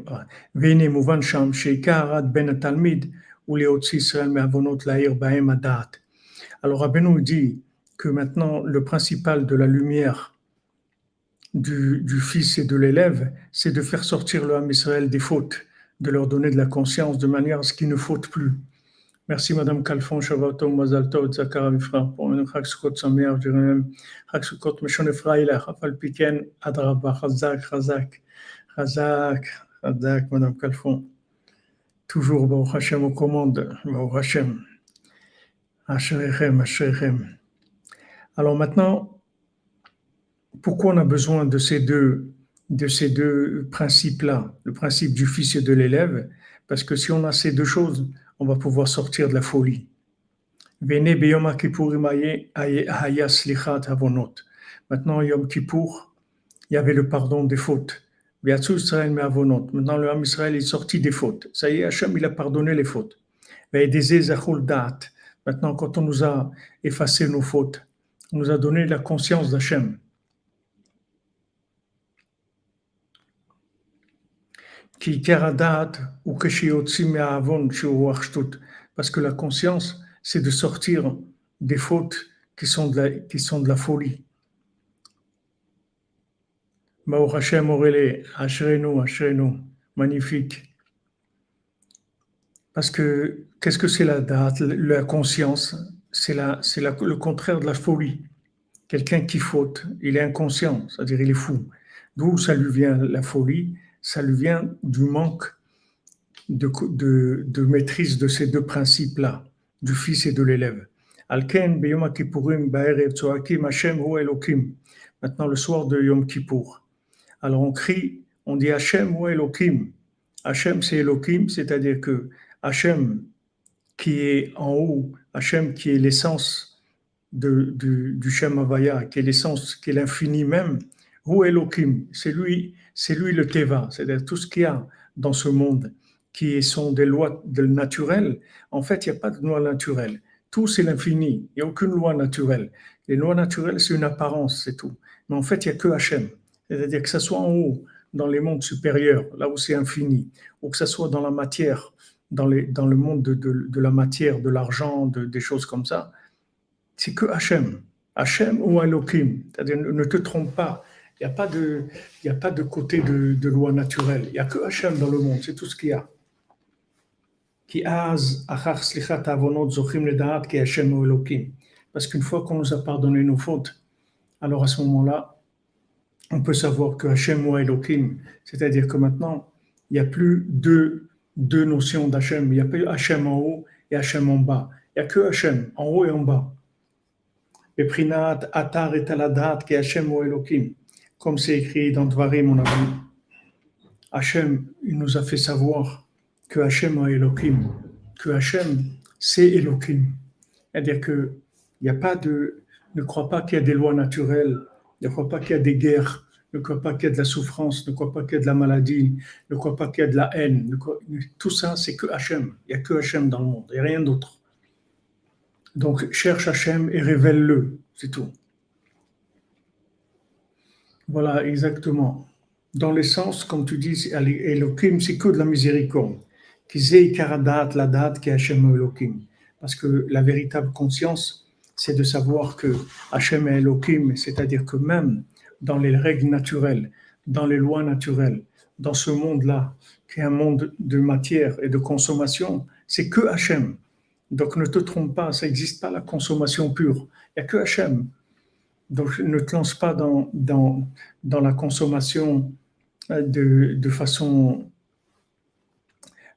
והנה מובן שם שעיקר עד בין התלמיד הוא להוציא ישראל מעוונות להאיר בהם הדעת. Alors Rabbeinu dit que maintenant le principal de la lumière du, du fils et de l'élève, c'est de faire sortir le Ham Israël des fautes, de leur donner de la conscience de manière à ce qu'ils ne fautent plus. Merci Madame Calfon, Shavuot Mazal Tov, Zakara Mifra, pour un Chag Sukkot Sameach, même Chag Sukkot Meshon Efraïla, Afal Piken, Adraba, Chazak, Chazak, Chazak, Chazak, Madame Calfon. Toujours Baruch Hashem aux commandes, Baruch Hashem. Asherechem, Asherechem. Alors maintenant, pourquoi on a besoin de ces deux, de ces deux principes-là, le principe du fils et de l'élève Parce que si on a ces deux choses, on va pouvoir sortir de la folie. Maintenant, Yom Kippour, il y avait le pardon des fautes. Maintenant, le Ham Israël est sorti des fautes. Ça y est, Hachem, il a pardonné les fautes. Maintenant, quand on nous a effacé nos fautes, on nous a donné la conscience d'Hachem. Parce que la conscience, c'est de sortir des fautes qui sont de la, qui sont de la folie. Hashem Orele, Ashrenu, magnifique. Parce que qu'est-ce que c'est la date, la conscience? C'est le contraire de la folie. Quelqu'un qui faute, il est inconscient, c'est-à-dire il est fou. D'où ça lui vient la folie? Ça lui vient du manque de, maîtrise de ces deux principes-là, du fils et de l'élève. Hashem, Hu Elokim. Maintenant, le soir de Yom Kippour. Alors on crie, on dit Hachem ou Elohim. Hachem c'est Elohim, c'est-à-dire que Hachem qui est en haut, Hachem qui est l'essence du, Shem Havaya, qui est l'essence, qui est l'infini même, ou Elohim, c'est lui, c'est lui le Teva, c'est-à-dire tout ce qu'il y a dans ce monde qui sont des lois naturelles, en fait, il n'y a pas de loi naturelle. Tout, c'est l'infini. Il n'y a aucune loi naturelle. Les lois naturelles, c'est une apparence, c'est tout. Mais en fait, il n'y a que Hachem. C'est-à-dire que ce soit en haut, dans les mondes supérieurs, là où c'est infini, ou que ce soit dans la matière, dans, le monde de, la matière, de l'argent, de, des choses comme ça, c'est que Hachem. Hachem ou Elohim. C'est-à-dire, ne te trompe pas. Il n'y a, pas de, a pas de côté de, loi naturelle. Il n'y a que Hachem dans le monde. C'est tout ce qu'il y a. Parce qu'une fois qu'on nous a pardonné nos fautes, alors à ce moment-là, on peut savoir que Hachem ou Elohim, c'est-à-dire que maintenant, il n'y a plus deux, deux notions d'Hachem. Il n'y a plus Hachem en haut et Hachem en bas. Il n'y a que Hachem en haut et en bas. Et Prinat, Atar et Taladat, qui Hachem ou Elohim. Comme c'est écrit dans Dvarim, mon ami. Hachem, il nous a fait savoir que Hachem ou Elohim, que Hachem, c'est Elohim. C'est-à-dire que il n'y a pas de. Ne crois pas qu'il y a des lois naturelles ne crois pas qu'il y a des guerres, ne crois pas qu'il y a de la souffrance, ne crois pas qu'il y a de la maladie, ne crois pas qu'il y a de la haine. tout ça, c'est que Hachem. Il n'y a que Hachem dans le monde, il n'y a rien d'autre. Donc, cherche Hachem et révèle-le, c'est tout. Voilà, exactement. Dans l'essence, comme tu dis, Elohim, c'est que de la miséricorde. Kizei karadat, la date qui est Hachem Elohim. Parce que la véritable conscience, c'est de savoir que Hachem est Elohim, c'est-à-dire que même dans les règles naturelles, dans les lois naturelles, dans ce monde-là, qui est un monde de matière et de consommation, c'est que Hachem. Donc ne te trompe pas, ça n'existe pas la consommation pure. Il n'y a que Hachem. Donc ne te lance pas dans, dans, dans la consommation euh, de, de façon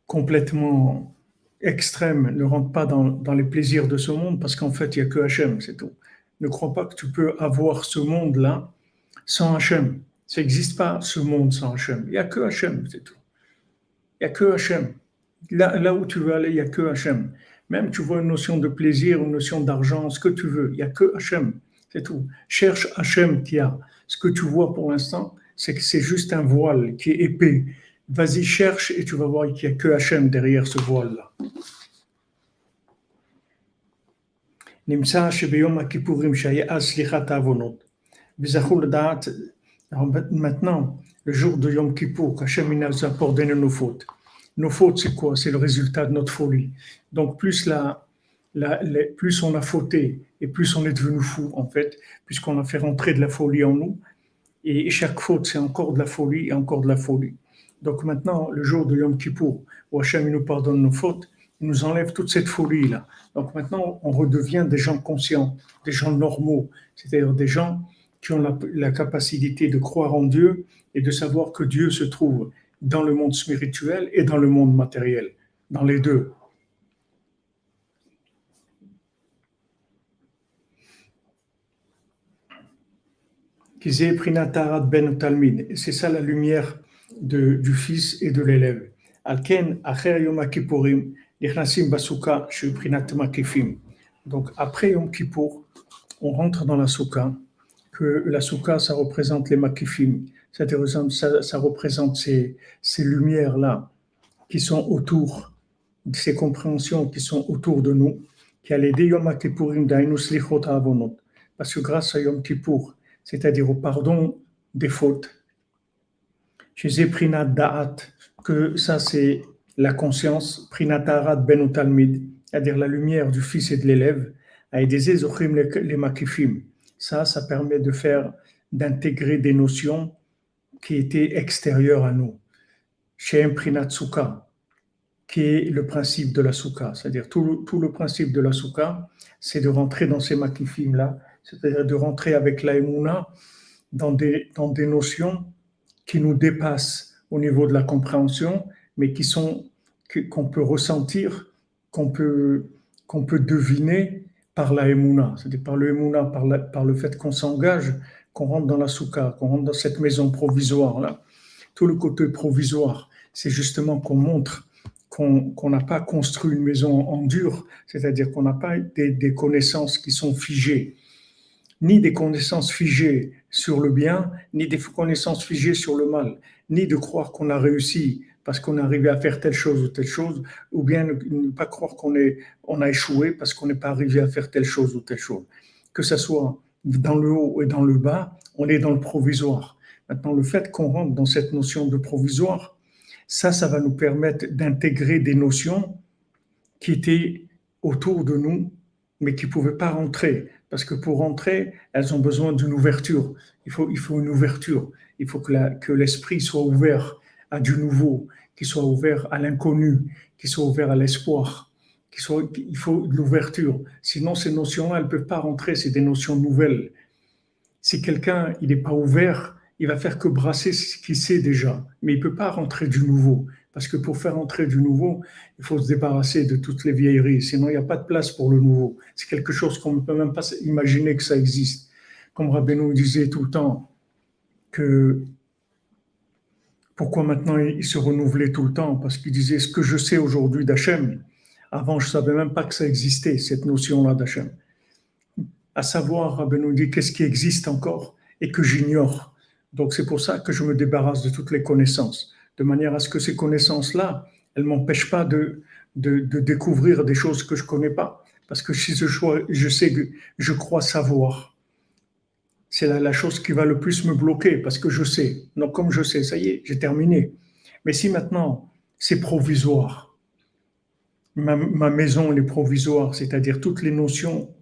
complètement extrême, ne rentre pas dans, les plaisirs de ce monde, parce qu'en fait, il n'y a que Hachem, c'est tout. Ne crois pas que tu peux avoir ce monde-là sans Hachem. Ça n'existe pas, ce monde sans Hachem. Il n'y a que Hachem, c'est tout. Il n'y a que Hachem. Là, là où tu veux aller, il n'y a que Hachem. Même tu vois une notion de plaisir, une notion d'argent, ce que tu veux, il n'y a que Hachem, c'est tout. Cherche Hachem qui a. Ce que tu vois pour l'instant, c'est que c'est juste un voile qui est épais Vas-y, cherche et tu vas voir qu'il n'y a que Hachem derrière ce voile-là. Maintenant, le jour de Yom Kippour, Hachem nous a pardonné nos fautes. Nos fautes, c'est quoi? C'est le résultat de notre folie. Donc, plus, la, plus on a fauté et plus on est devenu fou, en fait, puisqu'on a fait rentrer de la folie en nous. Et chaque faute, c'est encore de la folie et encore de la folie. Donc maintenant, le jour de Yom Kippour, où Hachem nous pardonne nos fautes, il nous enlève toute cette folie-là. Donc maintenant, on redevient des gens conscients, des gens normaux, c'est-à-dire des gens qui ont la, capacité de croire en Dieu et de savoir que Dieu se trouve dans le monde spirituel et dans le monde matériel, dans les deux. Ben c'est ça la lumière du fils et de l'élève. Donc après Yom Kippour, on rentre dans la soukha, que la soukha, ça représente les makifim, c'est-à-dire ça, ça représente ces, ces lumières-là qui sont autour, ces compréhensions qui sont autour de nous, qui a aidé Yom Kippourim Parce que grâce à Yom Kippour, c'est-à-dire au pardon des fautes, chez Prinat Da'at, que ça c'est la conscience, Prinat Da'at Ben Talmid, c'est-à-dire la lumière du fils et de l'élève, a aidé les makifim. Ça, ça permet de faire, d'intégrer des notions qui étaient extérieures à nous. Chez Prinat Sukkah, qui est le principe de la soukha. C'est-à-dire tout tout le principe de la soukha, c'est de rentrer dans ces makifim-là, c'est-à-dire de rentrer avec la dans des, dans des notions qui nous dépassent au niveau de la compréhension, mais qui sont qu'on peut ressentir, qu'on peut, peut deviner par la c'est-à-dire par le par, par le fait qu'on s'engage, qu'on rentre dans la soukha, qu'on rentre dans cette maison provisoire-là. Tout le côté provisoire, c'est justement qu'on montre qu'on n'a pas construit une maison en dur, c'est-à-dire qu'on n'a pas des, connaissances qui sont figées, ni des connaissances figées sur le bien, ni des connaissances figées sur le mal, ni de croire qu'on a réussi parce qu'on est arrivé à faire telle chose ou telle chose, ou bien ne pas croire qu'on on a échoué parce qu'on n'est pas arrivé à faire telle chose ou telle chose. Que ce soit dans le haut et dans le bas, on est dans le provisoire. Maintenant, le fait qu'on rentre dans cette notion de provisoire, ça, ça va nous permettre d'intégrer des notions qui étaient autour de nous, mais qui ne pouvaient pas rentrer. Parce que pour rentrer, elles ont besoin d'une ouverture. Il faut, il faut une ouverture. Il faut que l'esprit soit ouvert à du nouveau, qu'il soit ouvert à l'inconnu, qu'il soit ouvert à l'espoir. Il faut de l'ouverture. Sinon, ces notions-là, elles ne peuvent pas rentrer. C'est des notions nouvelles. Si quelqu'un il n'est pas ouvert, il va faire que brasser ce qu'il sait déjà, mais il peut pas rentrer du nouveau. Parce que pour faire entrer du nouveau, il faut se débarrasser de toutes les vieilleries, sinon il n'y a pas de place pour le nouveau. C'est quelque chose qu'on ne peut même pas imaginer que ça existe. Comme Rabbeinu disait tout le temps, que pourquoi maintenant il se renouvelait tout le temps? Parce qu'il disait ce que je sais aujourd'hui d'Hachem, avant je ne savais même pas que ça existait, cette notion-là d'Hachem. À savoir, Rabbeinu dit qu'est-ce qui existe encore et que j'ignore? Donc c'est pour ça que je me débarrasse de toutes les connaissances, de manière à ce que ces connaissances-là, elles ne m'empêchent pas de, de, découvrir des choses que je ne connais pas. Parce que si je, je sais que je crois savoir, c'est la, la, chose qui va le plus me bloquer parce que je sais. Donc comme je sais, ça y est, j'ai terminé. Mais si maintenant c'est provisoire, ma, ma maison elle est provisoire, c'est-à-dire toutes les notions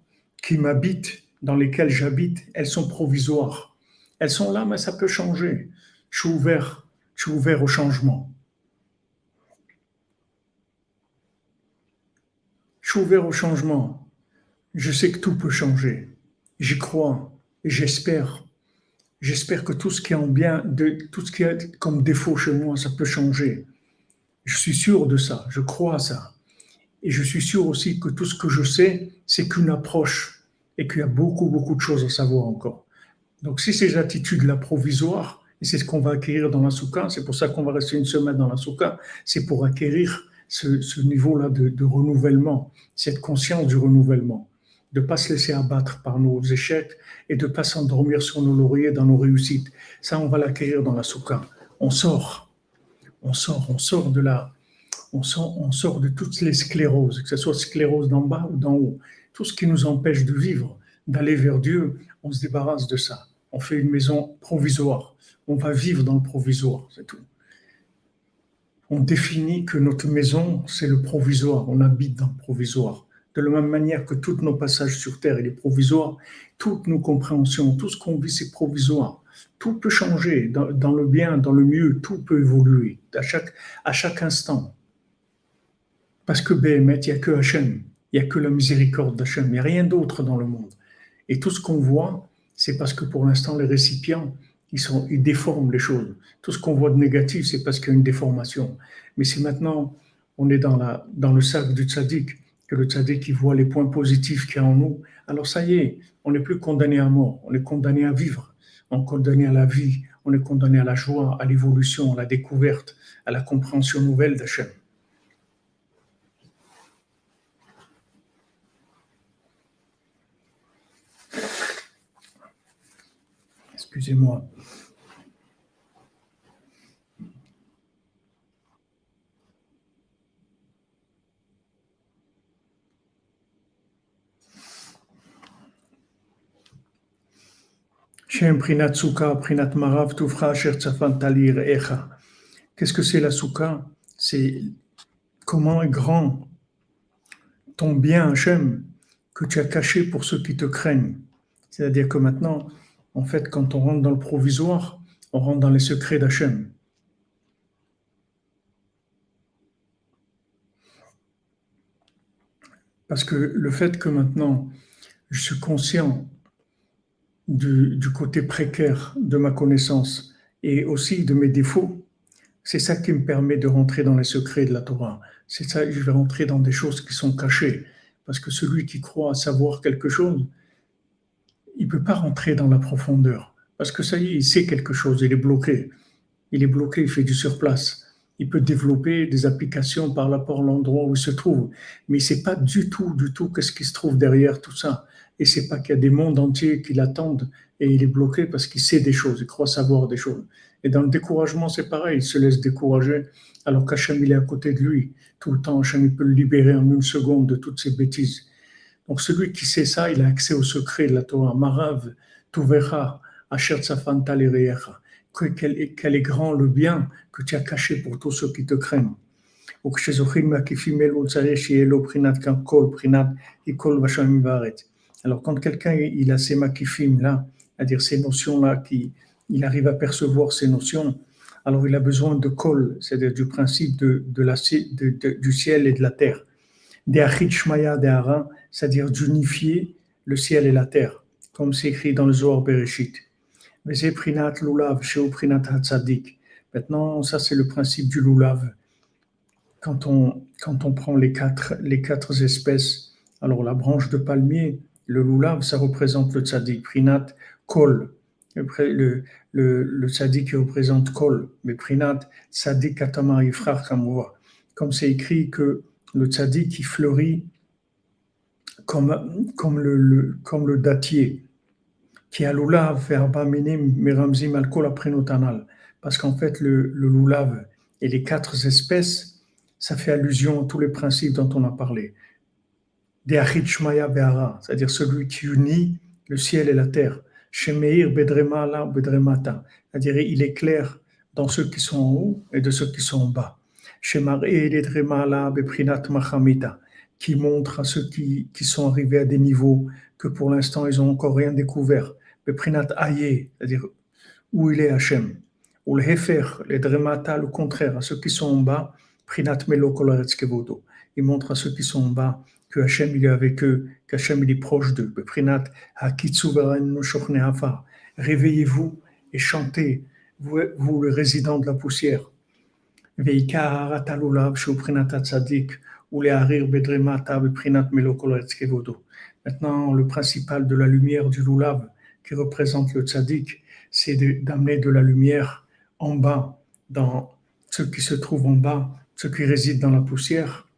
qui m'habitent, dans lesquelles j'habite, elles sont provisoires. Elles sont là, mais ça peut changer. Je suis ouvert, je suis ouvert au changement. Je suis ouvert au changement. Je sais que tout peut changer. J'y crois j'espère. J'espère que tout ce qui est en bien, de, tout ce qui est comme défaut chez moi, ça peut changer. Je suis sûr de ça, je crois à ça. Et je suis sûr aussi que tout ce que je sais, c'est qu'une approche et qu'il y a beaucoup, beaucoup de choses à savoir encore. Donc, si ces attitudes-là provisoires, et c'est ce qu'on va acquérir dans la soukha, c'est pour ça qu'on va rester une semaine dans la soukha, c'est pour acquérir ce, niveau-là de, renouvellement, cette conscience du renouvellement, de ne pas se laisser abattre par nos échecs et de ne pas s'endormir sur nos lauriers dans nos réussites. Ça, on va l'acquérir dans la soukha. On sort, on sort, on sort de la, on sort, on sort de toutes les scléroses, que ce soit sclérose d'en bas ou d'en haut, tout ce qui nous empêche de vivre, d'aller vers Dieu, on se débarrasse de ça. On fait une maison provisoire. On va vivre dans le provisoire, c'est tout. On définit que notre maison, c'est le provisoire. On habite dans le provisoire. De la même manière que tous nos passages sur Terre, il est provisoire. Toutes nos compréhensions, tout ce qu'on vit, c'est provisoire. Tout peut changer dans, le bien, dans le mieux. Tout peut évoluer à chaque, à chaque instant. Parce que Béhémet, il n'y a que Hachem. Il n'y a que la miséricorde d'Hachem. Il n'y a rien d'autre dans le monde. Et tout ce qu'on voit, c'est parce que pour l'instant, les récipients, ils, déforment les choses. Tout ce qu'on voit de négatif, c'est parce qu'il y a une déformation. Mais si maintenant on est dans, le cercle du tzaddik, que le tzaddik il voit les points positifs qu'il y a en nous, alors ça y est, on n'est plus condamné à mort, on est condamné à vivre, on est condamné à la vie, on est condamné à la joie, à l'évolution, à la découverte, à la compréhension nouvelle d'Hachem. Excusez-moi. Qu'est-ce que c'est la souka C'est comment est grand ton bien, Hachem, que tu as caché pour ceux qui te craignent. C'est-à-dire que maintenant, en fait, quand on rentre dans le provisoire, on rentre dans les secrets d'Hachem. Parce que le fait que maintenant, je suis conscient du, côté précaire de ma connaissance et aussi de mes défauts, c'est ça qui me permet de rentrer dans les secrets de la Torah. C'est ça, je vais rentrer dans des choses qui sont cachées. Parce que celui qui croit savoir quelque chose, il ne peut pas rentrer dans la profondeur. Parce que ça y est, il sait quelque chose, il est bloqué. Il est bloqué, il fait du surplace. Il peut développer des applications par rapport à l'endroit où il se trouve. Mais sait pas du tout, du tout, qu'est-ce qui se trouve derrière tout ça et c'est pas qu'il y a des mondes entiers qui l'attendent et il est bloqué parce qu'il sait des choses, il croit savoir des choses. Et dans le découragement, c'est pareil, il se laisse décourager alors qu'Hachem, il est à côté de lui. Tout le temps, Hachem, il peut le libérer en une seconde de toutes ses bêtises. Donc celui qui sait ça, il a accès au secret de la Torah. Marav, tu verras, Asher quel, quel est grand le bien que tu as caché pour tous ceux qui te craignent. Alors, quand quelqu'un il a ces makifim là, c'est-à-dire ces notions-là, qui, il arrive à percevoir ces notions, alors il a besoin de kol, c'est-à-dire du principe de, de la, de, du ciel et de la terre. Des shmaya de c'est-à-dire d'unifier le ciel et la terre, comme c'est écrit dans le Zohar Bereshit. Maintenant, ça c'est le principe du lulav. Quand on, quand on prend les quatre, les quatre espèces, alors la branche de palmier, le lulav, ça représente le tzaddik. Prinat, kol. Le, tzaddik qui représente kol. Mais prinat, tzaddik atama ifrar Comme c'est écrit que le tzaddik qui fleurit comme, le, le datier. Qui a lulav, verba minim, meramzim al kol Parce qu'en fait, le, le et les quatre espèces, ça fait allusion à tous les principes dont on a parlé c'est-à-dire celui qui unit le ciel et la terre. Shemeir bedremala bedremata, c'est-à-dire il est clair dans ceux qui sont en haut et de ceux qui sont en bas. Shemar beprinat machamita, qui montre à ceux qui, qui sont arrivés à des niveaux que pour l'instant ils n'ont encore rien découvert. Beprinat aye, c'est-à-dire où il est Hachem? Ou le hefer, les dremata, le contraire, à ceux qui sont en bas, prinat melo. Il montre à ceux qui sont en bas que Hachem il est avec eux, qu'Hachem il est proche d'eux. Réveillez-vous et chantez, vous, vous le résident de la poussière. Maintenant, le principal de la lumière du lulav, qui représente le tzaddik, c'est d'amener de la lumière en bas, dans ceux qui se trouvent en bas, ceux qui résident dans la poussière,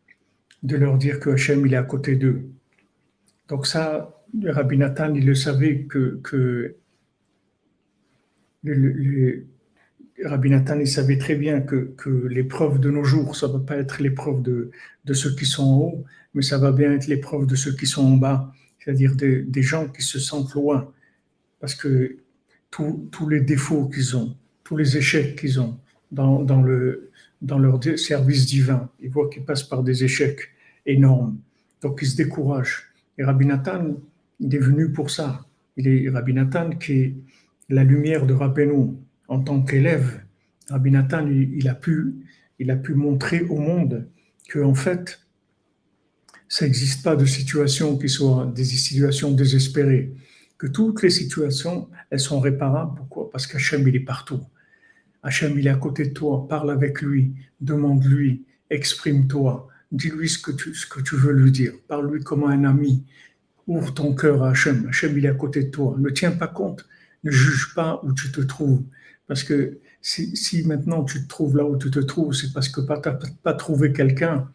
de leur dire que Hachem il est à côté d'eux. Donc ça, Rabbi Nathan, il le savait que, que le, Rabbi Nathan, il savait très bien que, que l'épreuve de nos jours, ça ne va pas être l'épreuve de, de ceux qui sont en haut, mais ça va bien être l'épreuve de ceux qui sont en bas, c'est-à-dire des gens qui se sentent loin, parce que tous les défauts qu'ils ont, tous les échecs qu'ils ont dans, dans le, dans leur service divin. Ils voient qu'ils passent par des échecs énormes. Donc ils se découragent. Et Rabbi Nathan, il est venu pour ça. Il est Rabbi Nathan qui est la lumière de Rabbeinu en tant qu'élève. Rabbi Nathan, il, a pu, il a pu montrer au monde que en fait, ça n'existe pas de situation qui soit des situations désespérées, que toutes les situations, elles sont réparables. Pourquoi? Parce qu'Hachem, il est partout. Hachem, il est à côté de toi, parle avec lui, demande-lui, exprime-toi, dis-lui ce, que tu, ce que tu veux lui dire, parle-lui comme un ami, ouvre ton cœur à Hachem, Hachem, il est à côté de toi, ne tiens pas compte, ne juge pas où tu te trouves, parce que si, maintenant tu te trouves là où tu te trouves, c'est parce que tu n'as pas trouvé quelqu'un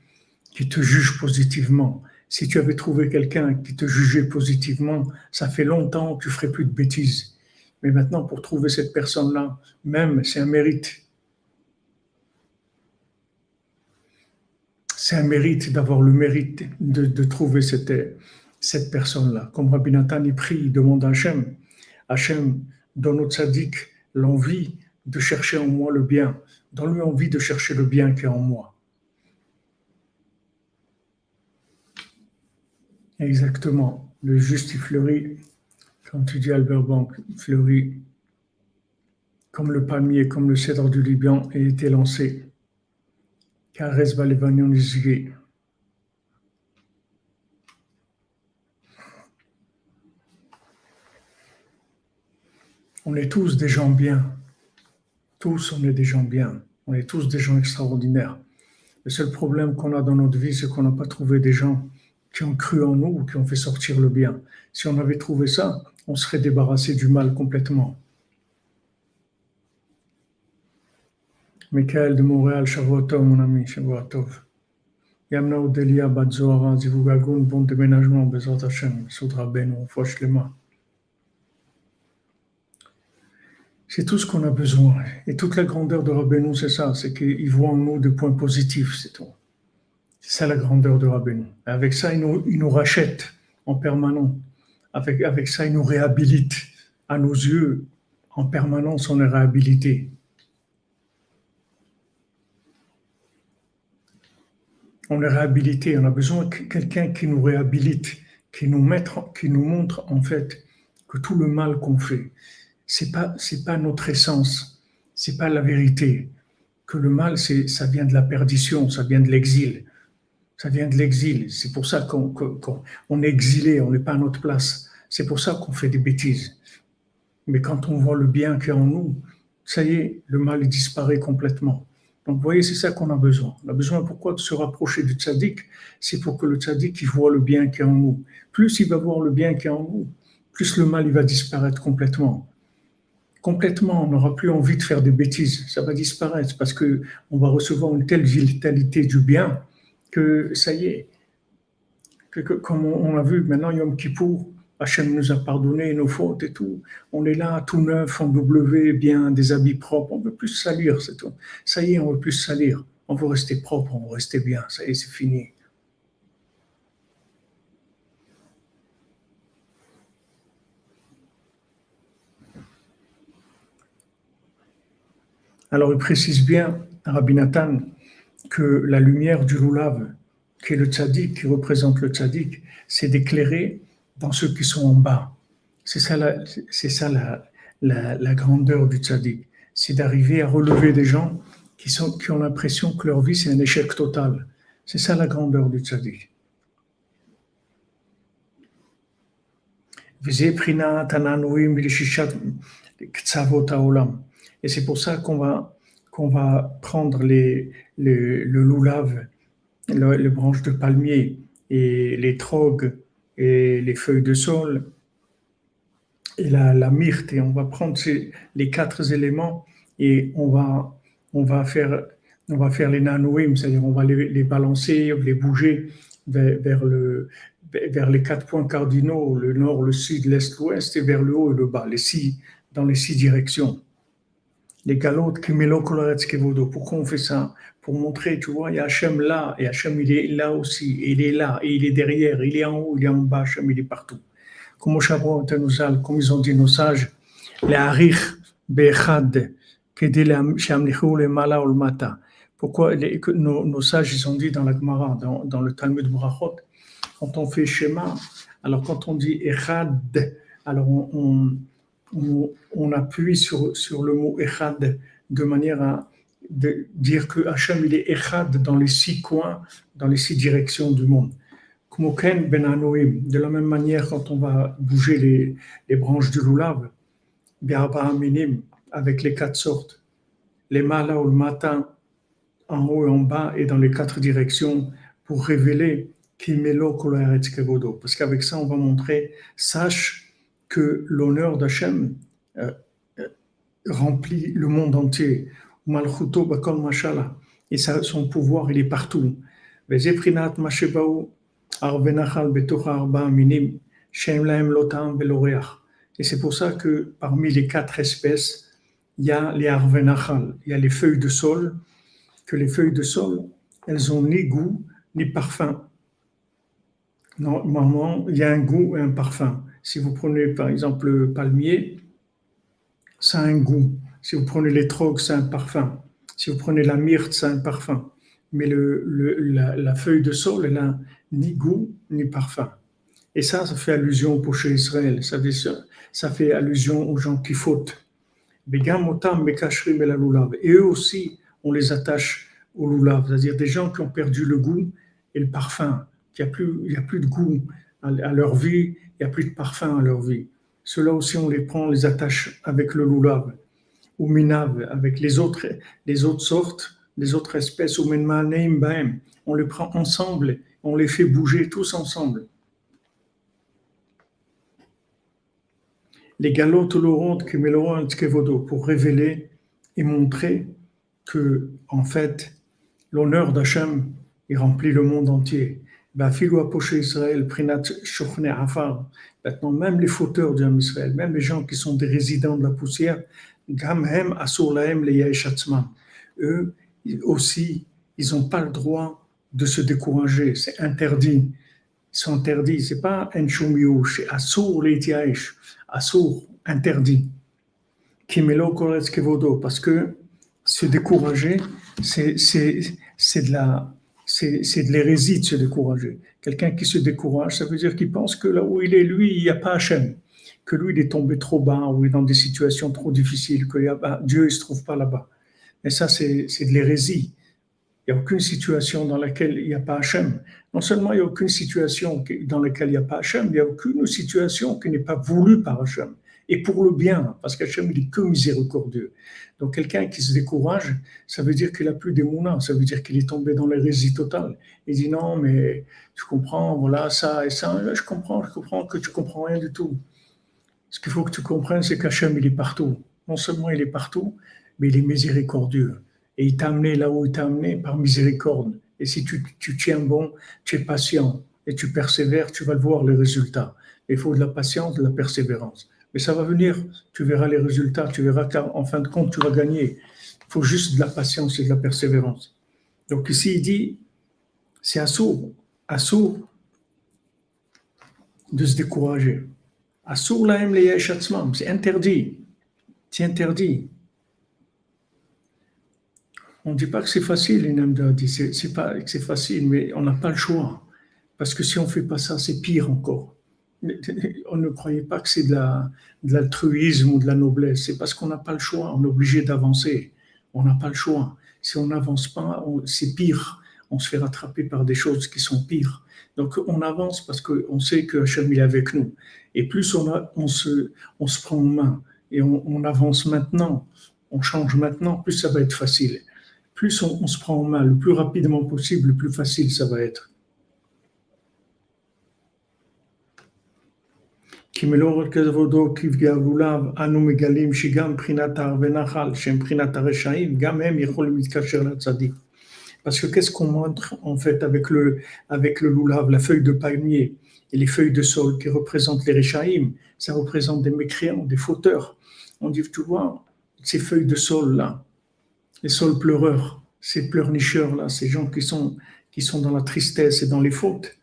qui te juge positivement. Si tu avais trouvé quelqu'un qui te jugeait positivement, ça fait longtemps que tu ferais plus de bêtises. Mais maintenant, pour trouver cette personne-là, même, c'est un mérite. C'est un mérite d'avoir le mérite de, trouver cette, cette personne-là. Comme Rabbi Nathan, il prie, il demande à Hachem, Hachem, donne au tzaddik l'envie de chercher en moi le bien. Donne-lui envie de chercher le bien qui est en moi. Exactement. Le juste, il fleurit, comme tu dis Albert Bank, il fleurit comme le palmier, comme le cèdre du Liban, et été lancé. Caresse On est tous des gens bien. Tous, on est des gens bien. On est tous des gens extraordinaires. Le seul problème qu'on a dans notre vie, c'est qu'on n'a pas trouvé des gens qui ont cru en nous, qui ont fait sortir le bien. Si on avait trouvé ça, on serait débarrassé du mal complètement. Michael de Montréal, Shavuotov, mon ami, Shavuotov. Yamna Badzoara, Zivugagun, bon déménagement, Bezat Hashem, Soudra Ben, Foch Lema. C'est tout ce qu'on a besoin. Et toute la grandeur de Rabbeinu, c'est ça, c'est qu'il voit en nous des points positifs, c'est tout. C'est ça la grandeur de Rabbeinu. Avec ça, il nous, rachète en permanence. Avec, ça, il nous réhabilite. À nos yeux, en permanence, on est réhabilité. On est réhabilité. On a besoin de quelqu'un qui nous réhabilite, qui nous montre en fait que tout le mal qu'on fait, c'est pas c'est pas notre essence, c'est pas la vérité. Que le mal, c'est ça vient de la perdition, ça vient de l'exil, ça vient de l'exil. C'est pour ça qu'on est exilé, on n'est pas à notre place. C'est pour ça qu'on fait des bêtises. Mais quand on voit le bien qui est en nous, ça y est, le mal disparaît complètement. Donc, vous voyez, c'est ça qu'on a besoin. On a besoin, pourquoi, de se rapprocher du tzaddik? C'est pour que le tzaddik, il voit le bien qui est en nous. Plus il va voir le bien qui est en nous, plus le mal, il va disparaître complètement complètement, on n'aura plus envie de faire des bêtises, ça va disparaître parce que on va recevoir une telle vitalité du bien que ça y est, comme on, a vu maintenant Yom Kippour, Hachem nous a pardonné nos fautes et tout. On est là, tout neuf, en W, bien, des habits propres. On veut plus salir, c'est tout. Ça y est, on veut plus salir. On veut rester propre, on veut rester bien. Ça y est, c'est fini. Alors il précise bien, Rabbi Nathan, que la lumière du loulav, qui est le tzaddik, qui représente le tzaddik, c'est d'éclairer dans ceux qui sont en bas. C'est ça la, c'est ça la, grandeur du tzaddik. C'est d'arriver à relever des gens qui, sont, qui ont l'impression que leur vie c'est un échec total. C'est ça la grandeur du tzaddik. Et c'est pour ça qu'on va, qu'on va prendre le loulave, les branches de palmier et les trogues et les feuilles de saule et la, myrte. Et on va prendre les quatre éléments et on va, on va faire on va faire les nanouim, c'est-à-dire on va les, les, balancer, les bouger vers, vers, le, vers les quatre points cardinaux, le nord, le sud, l'est, l'ouest, et vers le haut et le bas, les six, dans les six directions les galotes qui Kevodo. Pourquoi on fait ça? Pour montrer, tu vois, il y a Hachem là, et Hachem il est là aussi, il est là, et il est derrière, il est en haut, il est en bas, Hachem il est partout. Comme comme ils ont dit nos sages, les harich. Pourquoi nos, nos, sages ils ont dit dans la Gemara, dans, le Talmud Brachot, quand on fait schéma, alors quand on dit alors on, appuie sur, sur le mot Echad de manière à dire que Hachem il est Echad dans les six coins, dans les six directions du monde. Ben de la même manière, quand on va bouger les, les branches du Lulav, avec les quatre sortes, les malas ou le matin, en haut et en bas, et dans les quatre directions, pour révéler Parce qu'avec ça, on va montrer, sache que l'honneur d'Hachem euh, euh, remplit le monde entier. Et son pouvoir, il est partout. Et c'est pour ça que parmi les quatre espèces, il y a les arvenachal, il y a les feuilles de sol, que les feuilles de sol, elles ont ni goût ni parfum. Normalement, il y a un goût et un parfum. Si vous prenez par exemple le palmier, ça a un goût. Si vous prenez les trogues, c'est un parfum. Si vous prenez la myrte, c'est un parfum. Mais la, feuille de sol, elle n'a ni goût ni parfum. Et ça, ça fait allusion au péché Israël. Ça fait, ça fait allusion aux gens qui fautent. Et eux aussi, on les attache au lulav, c'est-à-dire des gens qui ont perdu le goût et le parfum, qu'il n'y a, a plus de goût à, leur vie, il n'y a plus de parfum à leur vie. Ceux-là aussi, on les prend, on les attache avec le lulav, ou minav, avec les autres, les autres sortes, les autres espèces, ou on les prend ensemble, on les fait bouger tous ensemble. Les galotes pour révéler et montrer que, en fait, l'honneur d'Hachem, il remplit le monde entier. Israël, Maintenant, même les fauteurs du Israël, même les gens qui sont des résidents de la poussière, eux aussi, ils n'ont pas le droit de se décourager. C'est interdit. Ils sont interdits. C'est pas un c'est assour les assour, interdit. Parce que se décourager, c'est de la c'est de l'hérésie de se décourager. Quelqu'un qui se décourage, ça veut dire qu'il pense que là où il est, lui, il n'y a pas Hachem, que lui, il est tombé trop bas, ou il est dans des situations trop difficiles, que Dieu, il ne se trouve pas là-bas. Mais ça, c'est de l'hérésie. Il n'y a aucune situation dans laquelle il n'y a pas Hachem. Non seulement il n'y a aucune situation dans laquelle il n'y a pas Hachem, il n'y a aucune situation qui n'est pas voulue par Hachem et pour le bien, parce qu'Hachem, il est que miséricordieux. Donc, quelqu'un qui se décourage, ça veut dire qu'il n'a plus d'émouna, ça veut dire qu'il est tombé dans l'hérésie totale. Il dit non, mais tu comprends, voilà, ça et ça. je comprends, je comprends que tu comprends rien du tout. Ce qu'il faut que tu comprennes, c'est qu'Hachem, il est partout. Non seulement il est partout, mais il est miséricordieux. Et il t'a amené là où il t'a amené par miséricorde. Et si tu, tu tiens bon, tu es patient et tu persévères, tu vas le voir, les résultats. Il faut de la patience, de la persévérance. Mais ça va venir, tu verras les résultats, tu verras qu'en fin de compte, tu vas gagner. Il faut juste de la patience et de la persévérance. Donc ici, il dit, c'est assourd, assourd de se décourager. Assourd la c'est interdit. C'est interdit. On ne dit pas que c'est facile, c'est pas que c'est facile, mais on n'a pas le choix. Parce que si on ne fait pas ça, c'est pire encore on ne croyait pas que c'est de l'altruisme ou de la noblesse. C'est parce qu'on n'a pas le choix. On est obligé d'avancer. On n'a pas le choix. Si on n'avance pas, c'est pire. On se fait rattraper par des choses qui sont pires. Donc on avance parce qu'on sait que Hachem est avec nous. Et plus on, se, prend en main et on, avance maintenant, on change maintenant, plus ça va être facile. Plus on se prend en main le plus rapidement possible, le plus facile ça va être. Parce que qu'est-ce qu'on montre en fait avec le, avec loulav, la feuille de palmier et les feuilles de sol qui représentent les réchaïm, ça représente des mécréants, des fauteurs. On dit, tu vois, ces feuilles de sol là, les sols pleureurs, ces pleurnicheurs là, ces gens qui sont dans la tristesse et dans les fautes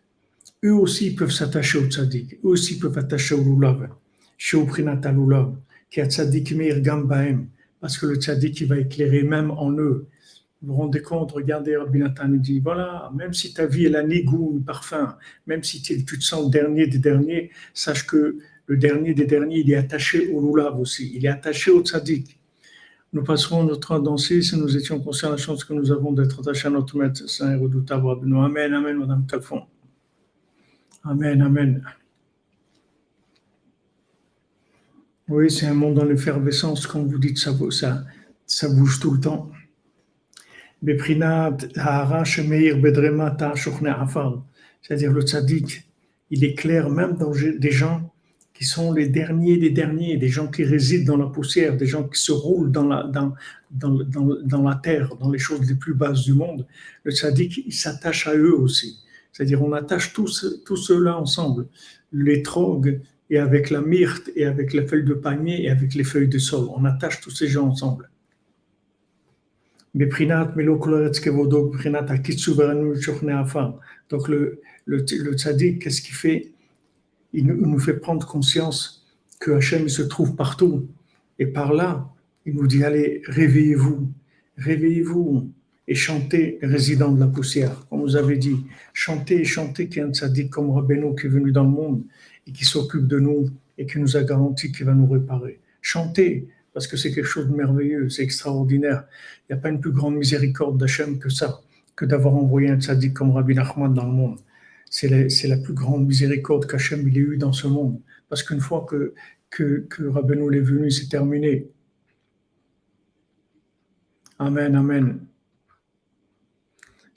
eux aussi peuvent s'attacher au tzaddik, eux aussi peuvent s'attacher au lulav, chez Prinata lulav, qui a tzaddik meir gambaem, parce que le tzaddik il va éclairer même en eux. Vous vous rendez compte, regardez Rabbi Nathan, il dit voilà, même si ta vie elle a ni goût ni parfum, même si tu te sens dernier des derniers, sache que le dernier des derniers, il est attaché au lulav aussi, il est attaché au tzaddik. Nous passerons notre temps danser si nous étions conscients de la chance que nous avons d'être attachés à notre maître saint et redoutable. Amen, Amen, Madame Talfon. Amen, Amen. Oui, c'est un monde en effervescence, comme vous dites, ça, ça, ça bouge tout le temps. C'est-à-dire le tzaddik, il est clair même dans des gens qui sont les derniers des derniers, des gens qui résident dans la poussière, des gens qui se roulent dans la, dans, la terre, dans les choses les plus basses du monde. Le tzaddik, il s'attache à eux aussi. C'est-à-dire, on attache tous, tous ceux-là ensemble, les trogues et avec la myrte et avec les feuilles de palmier et avec les feuilles de sol. On attache tous ces gens ensemble. Donc le, le, le tzaddik, qu'est-ce qu'il fait? Il nous fait prendre conscience que Hachem se trouve partout. Et par là, il nous dit, allez, réveillez-vous, réveillez-vous et chantez, résident de la poussière. Comme vous avez dit, chantez et chantez qu'il y a un tzaddik comme Rabbeinu qui est venu dans le monde et qui s'occupe de nous et qui nous a garanti qu'il va nous réparer. Chantez, parce que c'est quelque chose de merveilleux, c'est extraordinaire. Il n'y a pas une plus grande miséricorde d'Hachem que ça, que d'avoir envoyé un tzaddik comme Rabbi Nachman dans le monde. C'est la, la, plus grande miséricorde qu'Hachem ait eu dans ce monde. Parce qu'une fois que, que, que Rabbeinu est venu, c'est terminé. Amen, amen.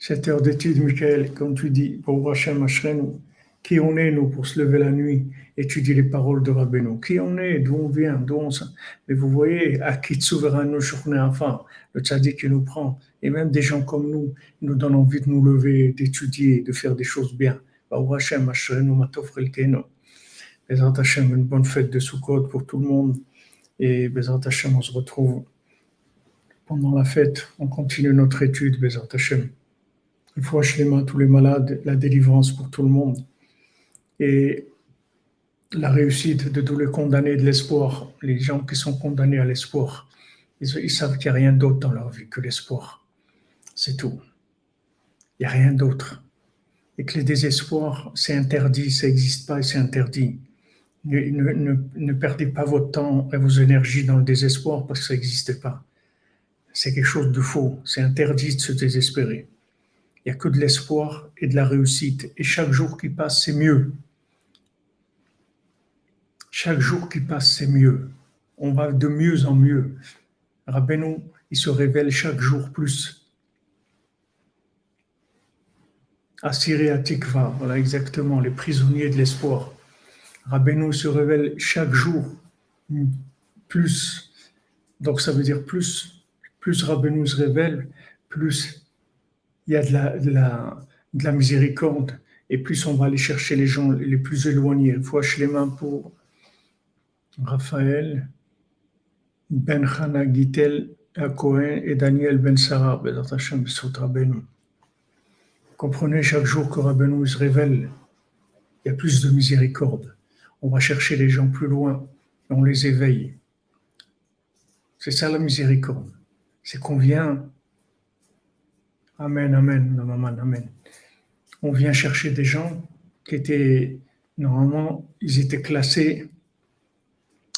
Cette heure d'étude, Michael, comme tu dis, qui on est, nous, pour se lever la nuit, étudier les paroles de Rabbeinu Qui on est, d'où on vient, d'où on Mais vous voyez, à qui souverain nous journée enfin, le tzaddik qui nous prend, et même des gens comme nous, nous donnent envie de nous lever, d'étudier, de faire des choses bien. Hashem, Hashem, une bonne fête de Sukkot pour tout le monde. Et Bezrat Hashem, on se retrouve pendant la fête. On continue notre étude, Bezrat Hashem. Il faut acheter tous les malades, la délivrance pour tout le monde. Et la réussite de tous les condamnés de l'espoir, les gens qui sont condamnés à l'espoir. Ils, savent qu'il n'y a rien d'autre dans leur vie que l'espoir. C'est tout. Il n'y a rien d'autre. Et que le désespoir, c'est interdit, ça n'existe pas et c'est interdit. Ne, perdez pas votre temps et vos énergies dans le désespoir parce que ça n'existe pas. C'est quelque chose de faux. C'est interdit de se désespérer. Il n'y a que de l'espoir et de la réussite. Et chaque jour qui passe, c'est mieux. Chaque jour qui passe, c'est mieux. On va de mieux en mieux. Rabbeinu, il se révèle chaque jour plus. Assyria Tikva, voilà exactement, les prisonniers de l'espoir. Rabbeinu se révèle chaque jour plus. Donc ça veut dire plus, plus Rabbeinu se révèle, plus il y a de la, de la, de la miséricorde et plus on va aller chercher les gens les plus éloignés. Fois les mains pour Raphaël, Ben Hana Gitel Cohen et Daniel Ben Sarah, Comprenez chaque jour que Rabbeinu se révèle, il y a plus de miséricorde. On va chercher les gens plus loin et on les éveille. C'est ça la miséricorde. C'est qu'on vient. Amen, amen, amen, amen. On vient chercher des gens qui étaient, normalement, ils étaient classés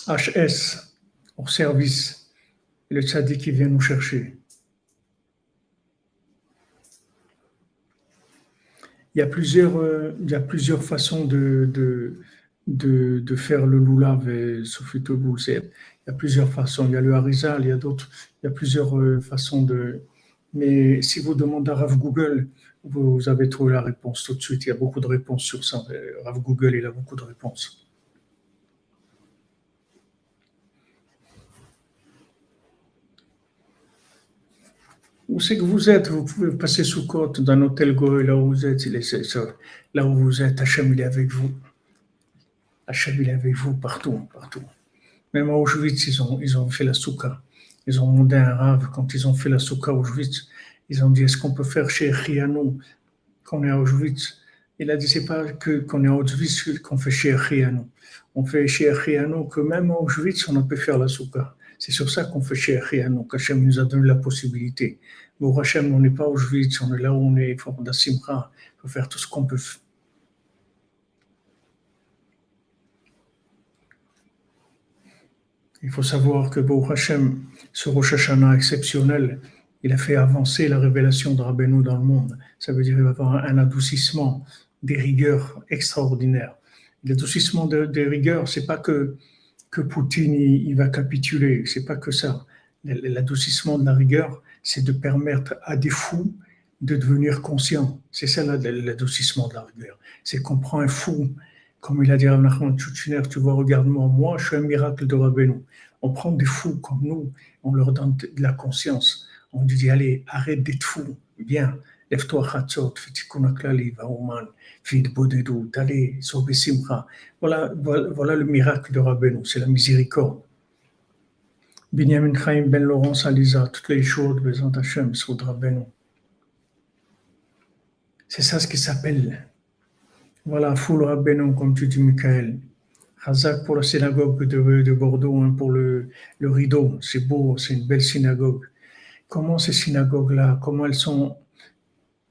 HS, au service, le tzaddik qui vient nous chercher. Il y a plusieurs, euh, façons de, faire le loulav et Sofitobul. Il y a plusieurs façons. Il y a le harizal, il y a d'autres, il y a plusieurs euh, façons de. Mais si vous demandez à Rav Google, vous avez trouvé la réponse tout de suite. Il y a beaucoup de réponses sur ça. Rav Google, il a beaucoup de réponses. Où c'est que vous êtes? Vous pouvez passer sous côte dans hôtel Goé, là où vous êtes. Là où vous êtes, Hachem, il est avec vous. Hachem, il est avec vous partout, partout. Même à Auschwitz, ils ont, ils ont fait la souka. Ils ont demandé un rave, quand ils ont fait la souka à Auschwitz, ils ont dit est-ce qu'on peut faire chez Riano quand on est à Auschwitz? Il a dit c'est pas que qu'on est à Auschwitz qu'on fait chez Riano. On fait chez Riano que même à Auschwitz, on peut faire la souka. C'est sur ça qu'on fait chez Riano, qu'Hachem nous a donné la possibilité. Mais Hachem, on n'est pas Auschwitz, on est là où on est, il faut il faut faire tout ce qu'on peut faire. Il faut savoir que Baruch Hashem, ce Rosh Hashanah exceptionnel, il a fait avancer la révélation de Rabbeinu dans le monde. Ça veut dire qu'il va y avoir un adoucissement des rigueurs extraordinaires. L'adoucissement des rigueurs, c'est pas que, que Poutine il, va capituler, c'est pas que ça. L'adoucissement de la rigueur, c'est de permettre à des fous de devenir conscients. C'est ça l'adoucissement de la rigueur. C'est qu'on prend un fou, comme il a dit à Nachman tu vois, regarde-moi, moi je suis un miracle de Rabbeinu. On prend des fous comme nous, on leur donne de la conscience. On lui dit, allez, arrête d'être fou, viens, lève-toi chatzot, fais tikkun aklali, va oman, vide bodedou, allez, sobe simcha. Voilà, le miracle de Rabbeinu, c'est la miséricorde. Binyamin Chaim Ben Laurence Aliza, toutes les choses, Bezant Hashem, Soud Rabbeinu. C'est ça ce qui s'appelle. Voilà, Foul Rabbeinu, comme tu dis, Michael. Hazak pour la synagogue de, de Bordeaux, hein, pour le, le rideau. C'est beau, c'est une belle synagogue. Comment ces synagogues-là, comment elles sont,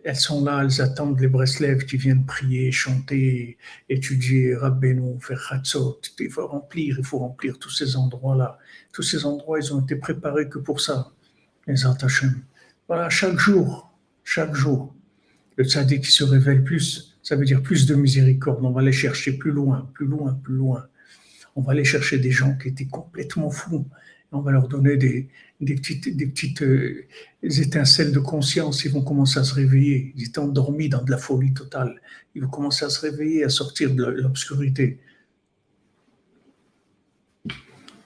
elles sont là, elles attendent les Breslev qui viennent prier, chanter, étudier, Rabbeinu, faire Hatzot. Il faut remplir, il faut remplir tous ces endroits-là. Tous ces endroits, ils ont été préparés que pour ça, les Artachem. Voilà, chaque jour, chaque jour, le tzaddik qui se révèle plus, ça veut dire plus de miséricorde. On va aller chercher plus loin, plus loin, plus loin. On va aller chercher des gens qui étaient complètement fous. On va leur donner des, petites, euh, étincelles de conscience. Ils vont commencer à se réveiller. Ils étaient endormis dans de la folie totale. Ils vont commencer à se réveiller, à sortir de l'obscurité.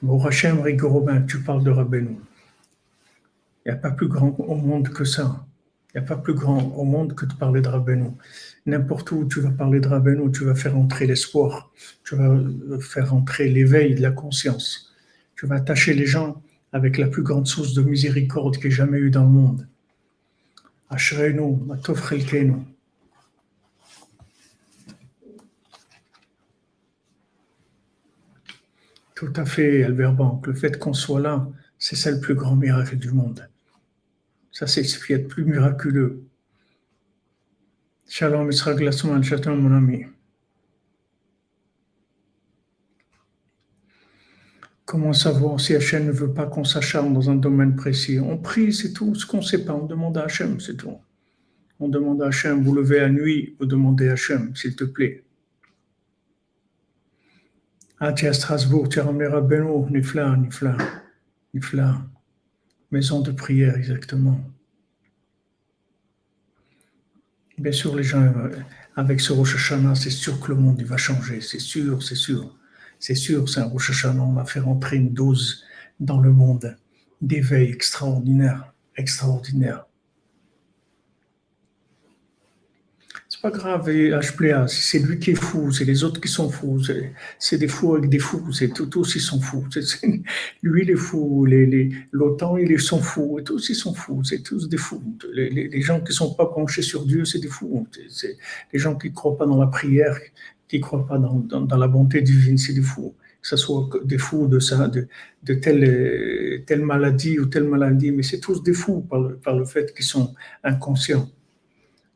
Bon, Hachem Rigorobin, tu parles de Rabbeinu. Il n'y a pas plus grand au monde que ça. Il n'y a pas plus grand au monde que de parler de Rabbeinu. N'importe où tu vas parler de Rabbeinu, tu vas faire entrer l'espoir, tu vas faire entrer l'éveil de la conscience. Tu vas attacher les gens avec la plus grande source de miséricorde qu'il y ait jamais eu dans le monde. Ashreinu, Matov. Tout à fait, Albert Banque. Le fait qu'on soit là, c'est ça le plus grand miracle du monde. Ça, c'est ce qui est le plus miraculeux. Shalom, Israël Glassman, Shalom, mon ami. Comment savoir si Hachem ne veut pas qu'on s'acharne dans un domaine précis? On prie, c'est tout. Ce qu'on ne sait pas, on demande à Hachem, c'est tout. On demande à Hachem, vous levez à nuit, vous demandez à Hachem, s'il te plaît. Ah, tu es à Strasbourg, tu es à Nifla, Nifla, Nifla. Maison de prière, exactement. Bien sûr, les gens, euh, avec ce Rosh Hashanah, c'est sûr que le monde va changer, c'est sûr, c'est sûr. C'est sûr, c'est un Rosh Hashanah, on va faire entrer une dose dans le monde d'éveil extraordinaire, extraordinaire. Pas grave, HPA, c'est lui qui est fou, c'est les autres qui sont fous, c'est des fous avec des fous, c'est tous ils sont fous. lui il est fou, l'OTAN ils sont fous, tous ils sont fous, c'est tous des fous. Les, gens qui sont pas penchés sur Dieu, c'est des fous. C'est les gens qui croient pas dans la prière, qui croient pas dans, la bonté divine, c'est des fous. Que ce soit des fous de, ça, de, de telle, telle maladie ou telle maladie, mais c'est tous des fous par par le fait qu'ils sont inconscients.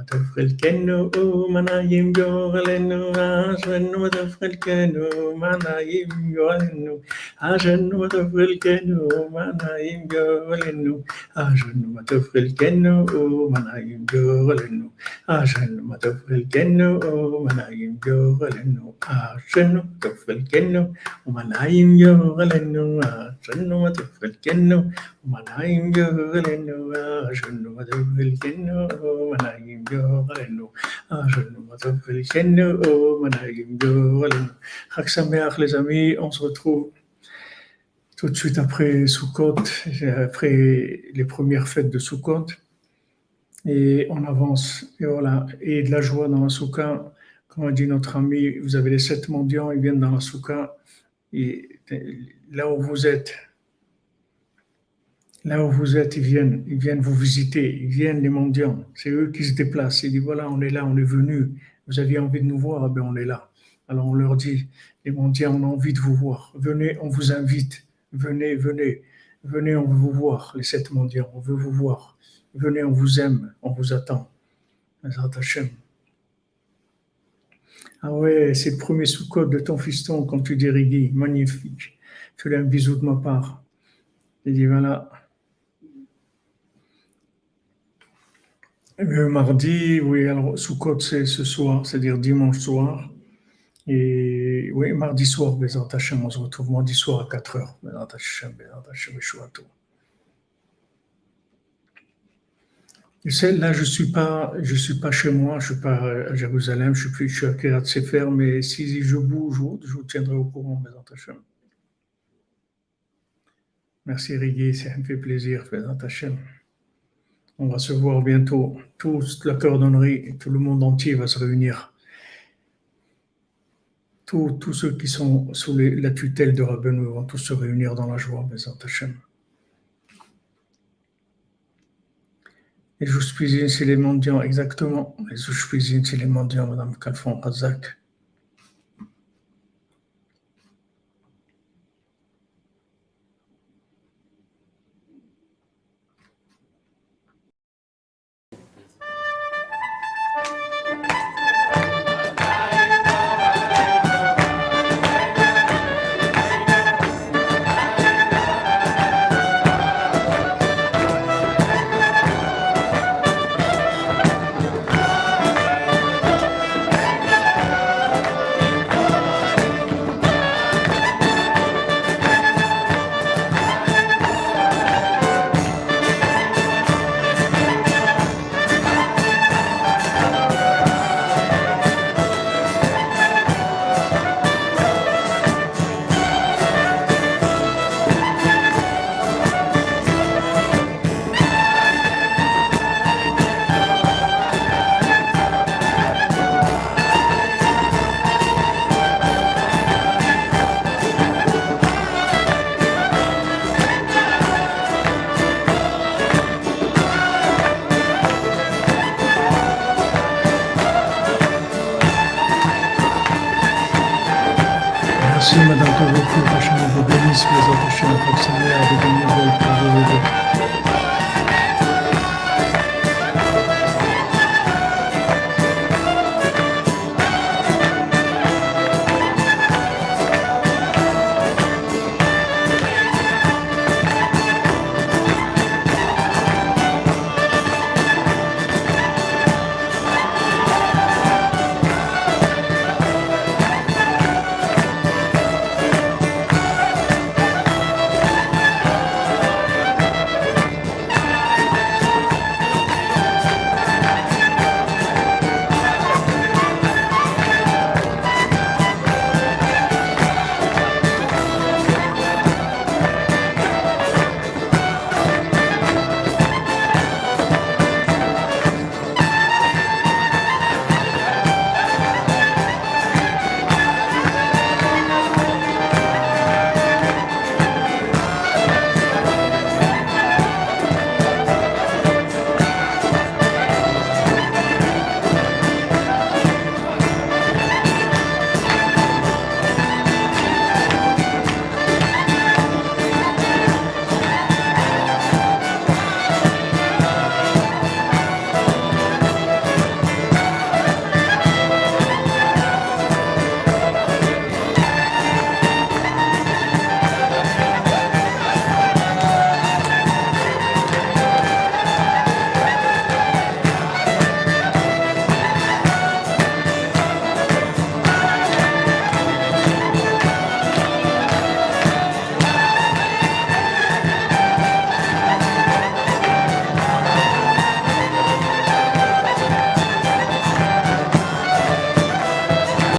وتفخ الكنو منا يمجو غلنو عشن وتفخ الكنو منا يمجو غلنو عشن وتفخ الكنو منا يمجو غلنو عشن وتفخ الكنو منا يمجو غلنو عشن وتفخ الكنو منا يمجو غلنو عشن وتفخ الكنو ومنا يمجو غلنو عشن وتفخ الكنو ومنا يمجو غلنو عشن وتفخ الكنو ومنا يمجو גורלנו, אשרנו on se retrouve tout de suite après Sukkot, après les premières fêtes de Sukkot. Et on avance, et voilà, et de la joie dans la Souka. Comme a dit notre ami, vous avez les sept mendiants, ils viennent dans la Souka. Et là où vous êtes, là où vous êtes, ils viennent, ils viennent vous visiter, ils viennent les mendiants. C'est eux qui se déplacent. Ils disent voilà, on est là, on est venu. Vous aviez envie de nous voir, eh ben on est là. Alors on leur dit, les mendiants, on a envie de vous voir. Venez, on vous invite. Venez, venez, venez, on veut vous voir, les sept mendiants, on veut vous voir. Venez, on vous aime, on vous attend. Ah ouais, c'est le premier sous-code de ton fiston quand tu dis. Magnifique. Fais-lui un bisou de ma part. Il dit voilà. Mardi, oui, alors sous-code c'est ce soir, c'est-à-dire dimanche soir. Et Oui, mardi soir, Bézant Hachem, on se retrouve mardi soir à 4h. Bézant Hachem, Bézant Hachem. Tu sais, là, je suis pas, je suis pas chez moi, je suis pas à Jérusalem, je suis plus, je suis à Sefer, mais si je bouge, je vous tiendrai au courant, Bézant Hachem. Merci Rigui, ça me fait plaisir, Bézant Hachem. On va se voir bientôt. Toute la cordonnerie, tout le monde entier va se réunir. Tous, ceux qui sont sous la tutelle de Rabbeinu vont tous se réunir dans la joie, Bézant Hachem. Les joues cuisine, c'est les mendiants, exactement. Les joues cuisine, c'est les mendiants, Madame Kalfon Razak.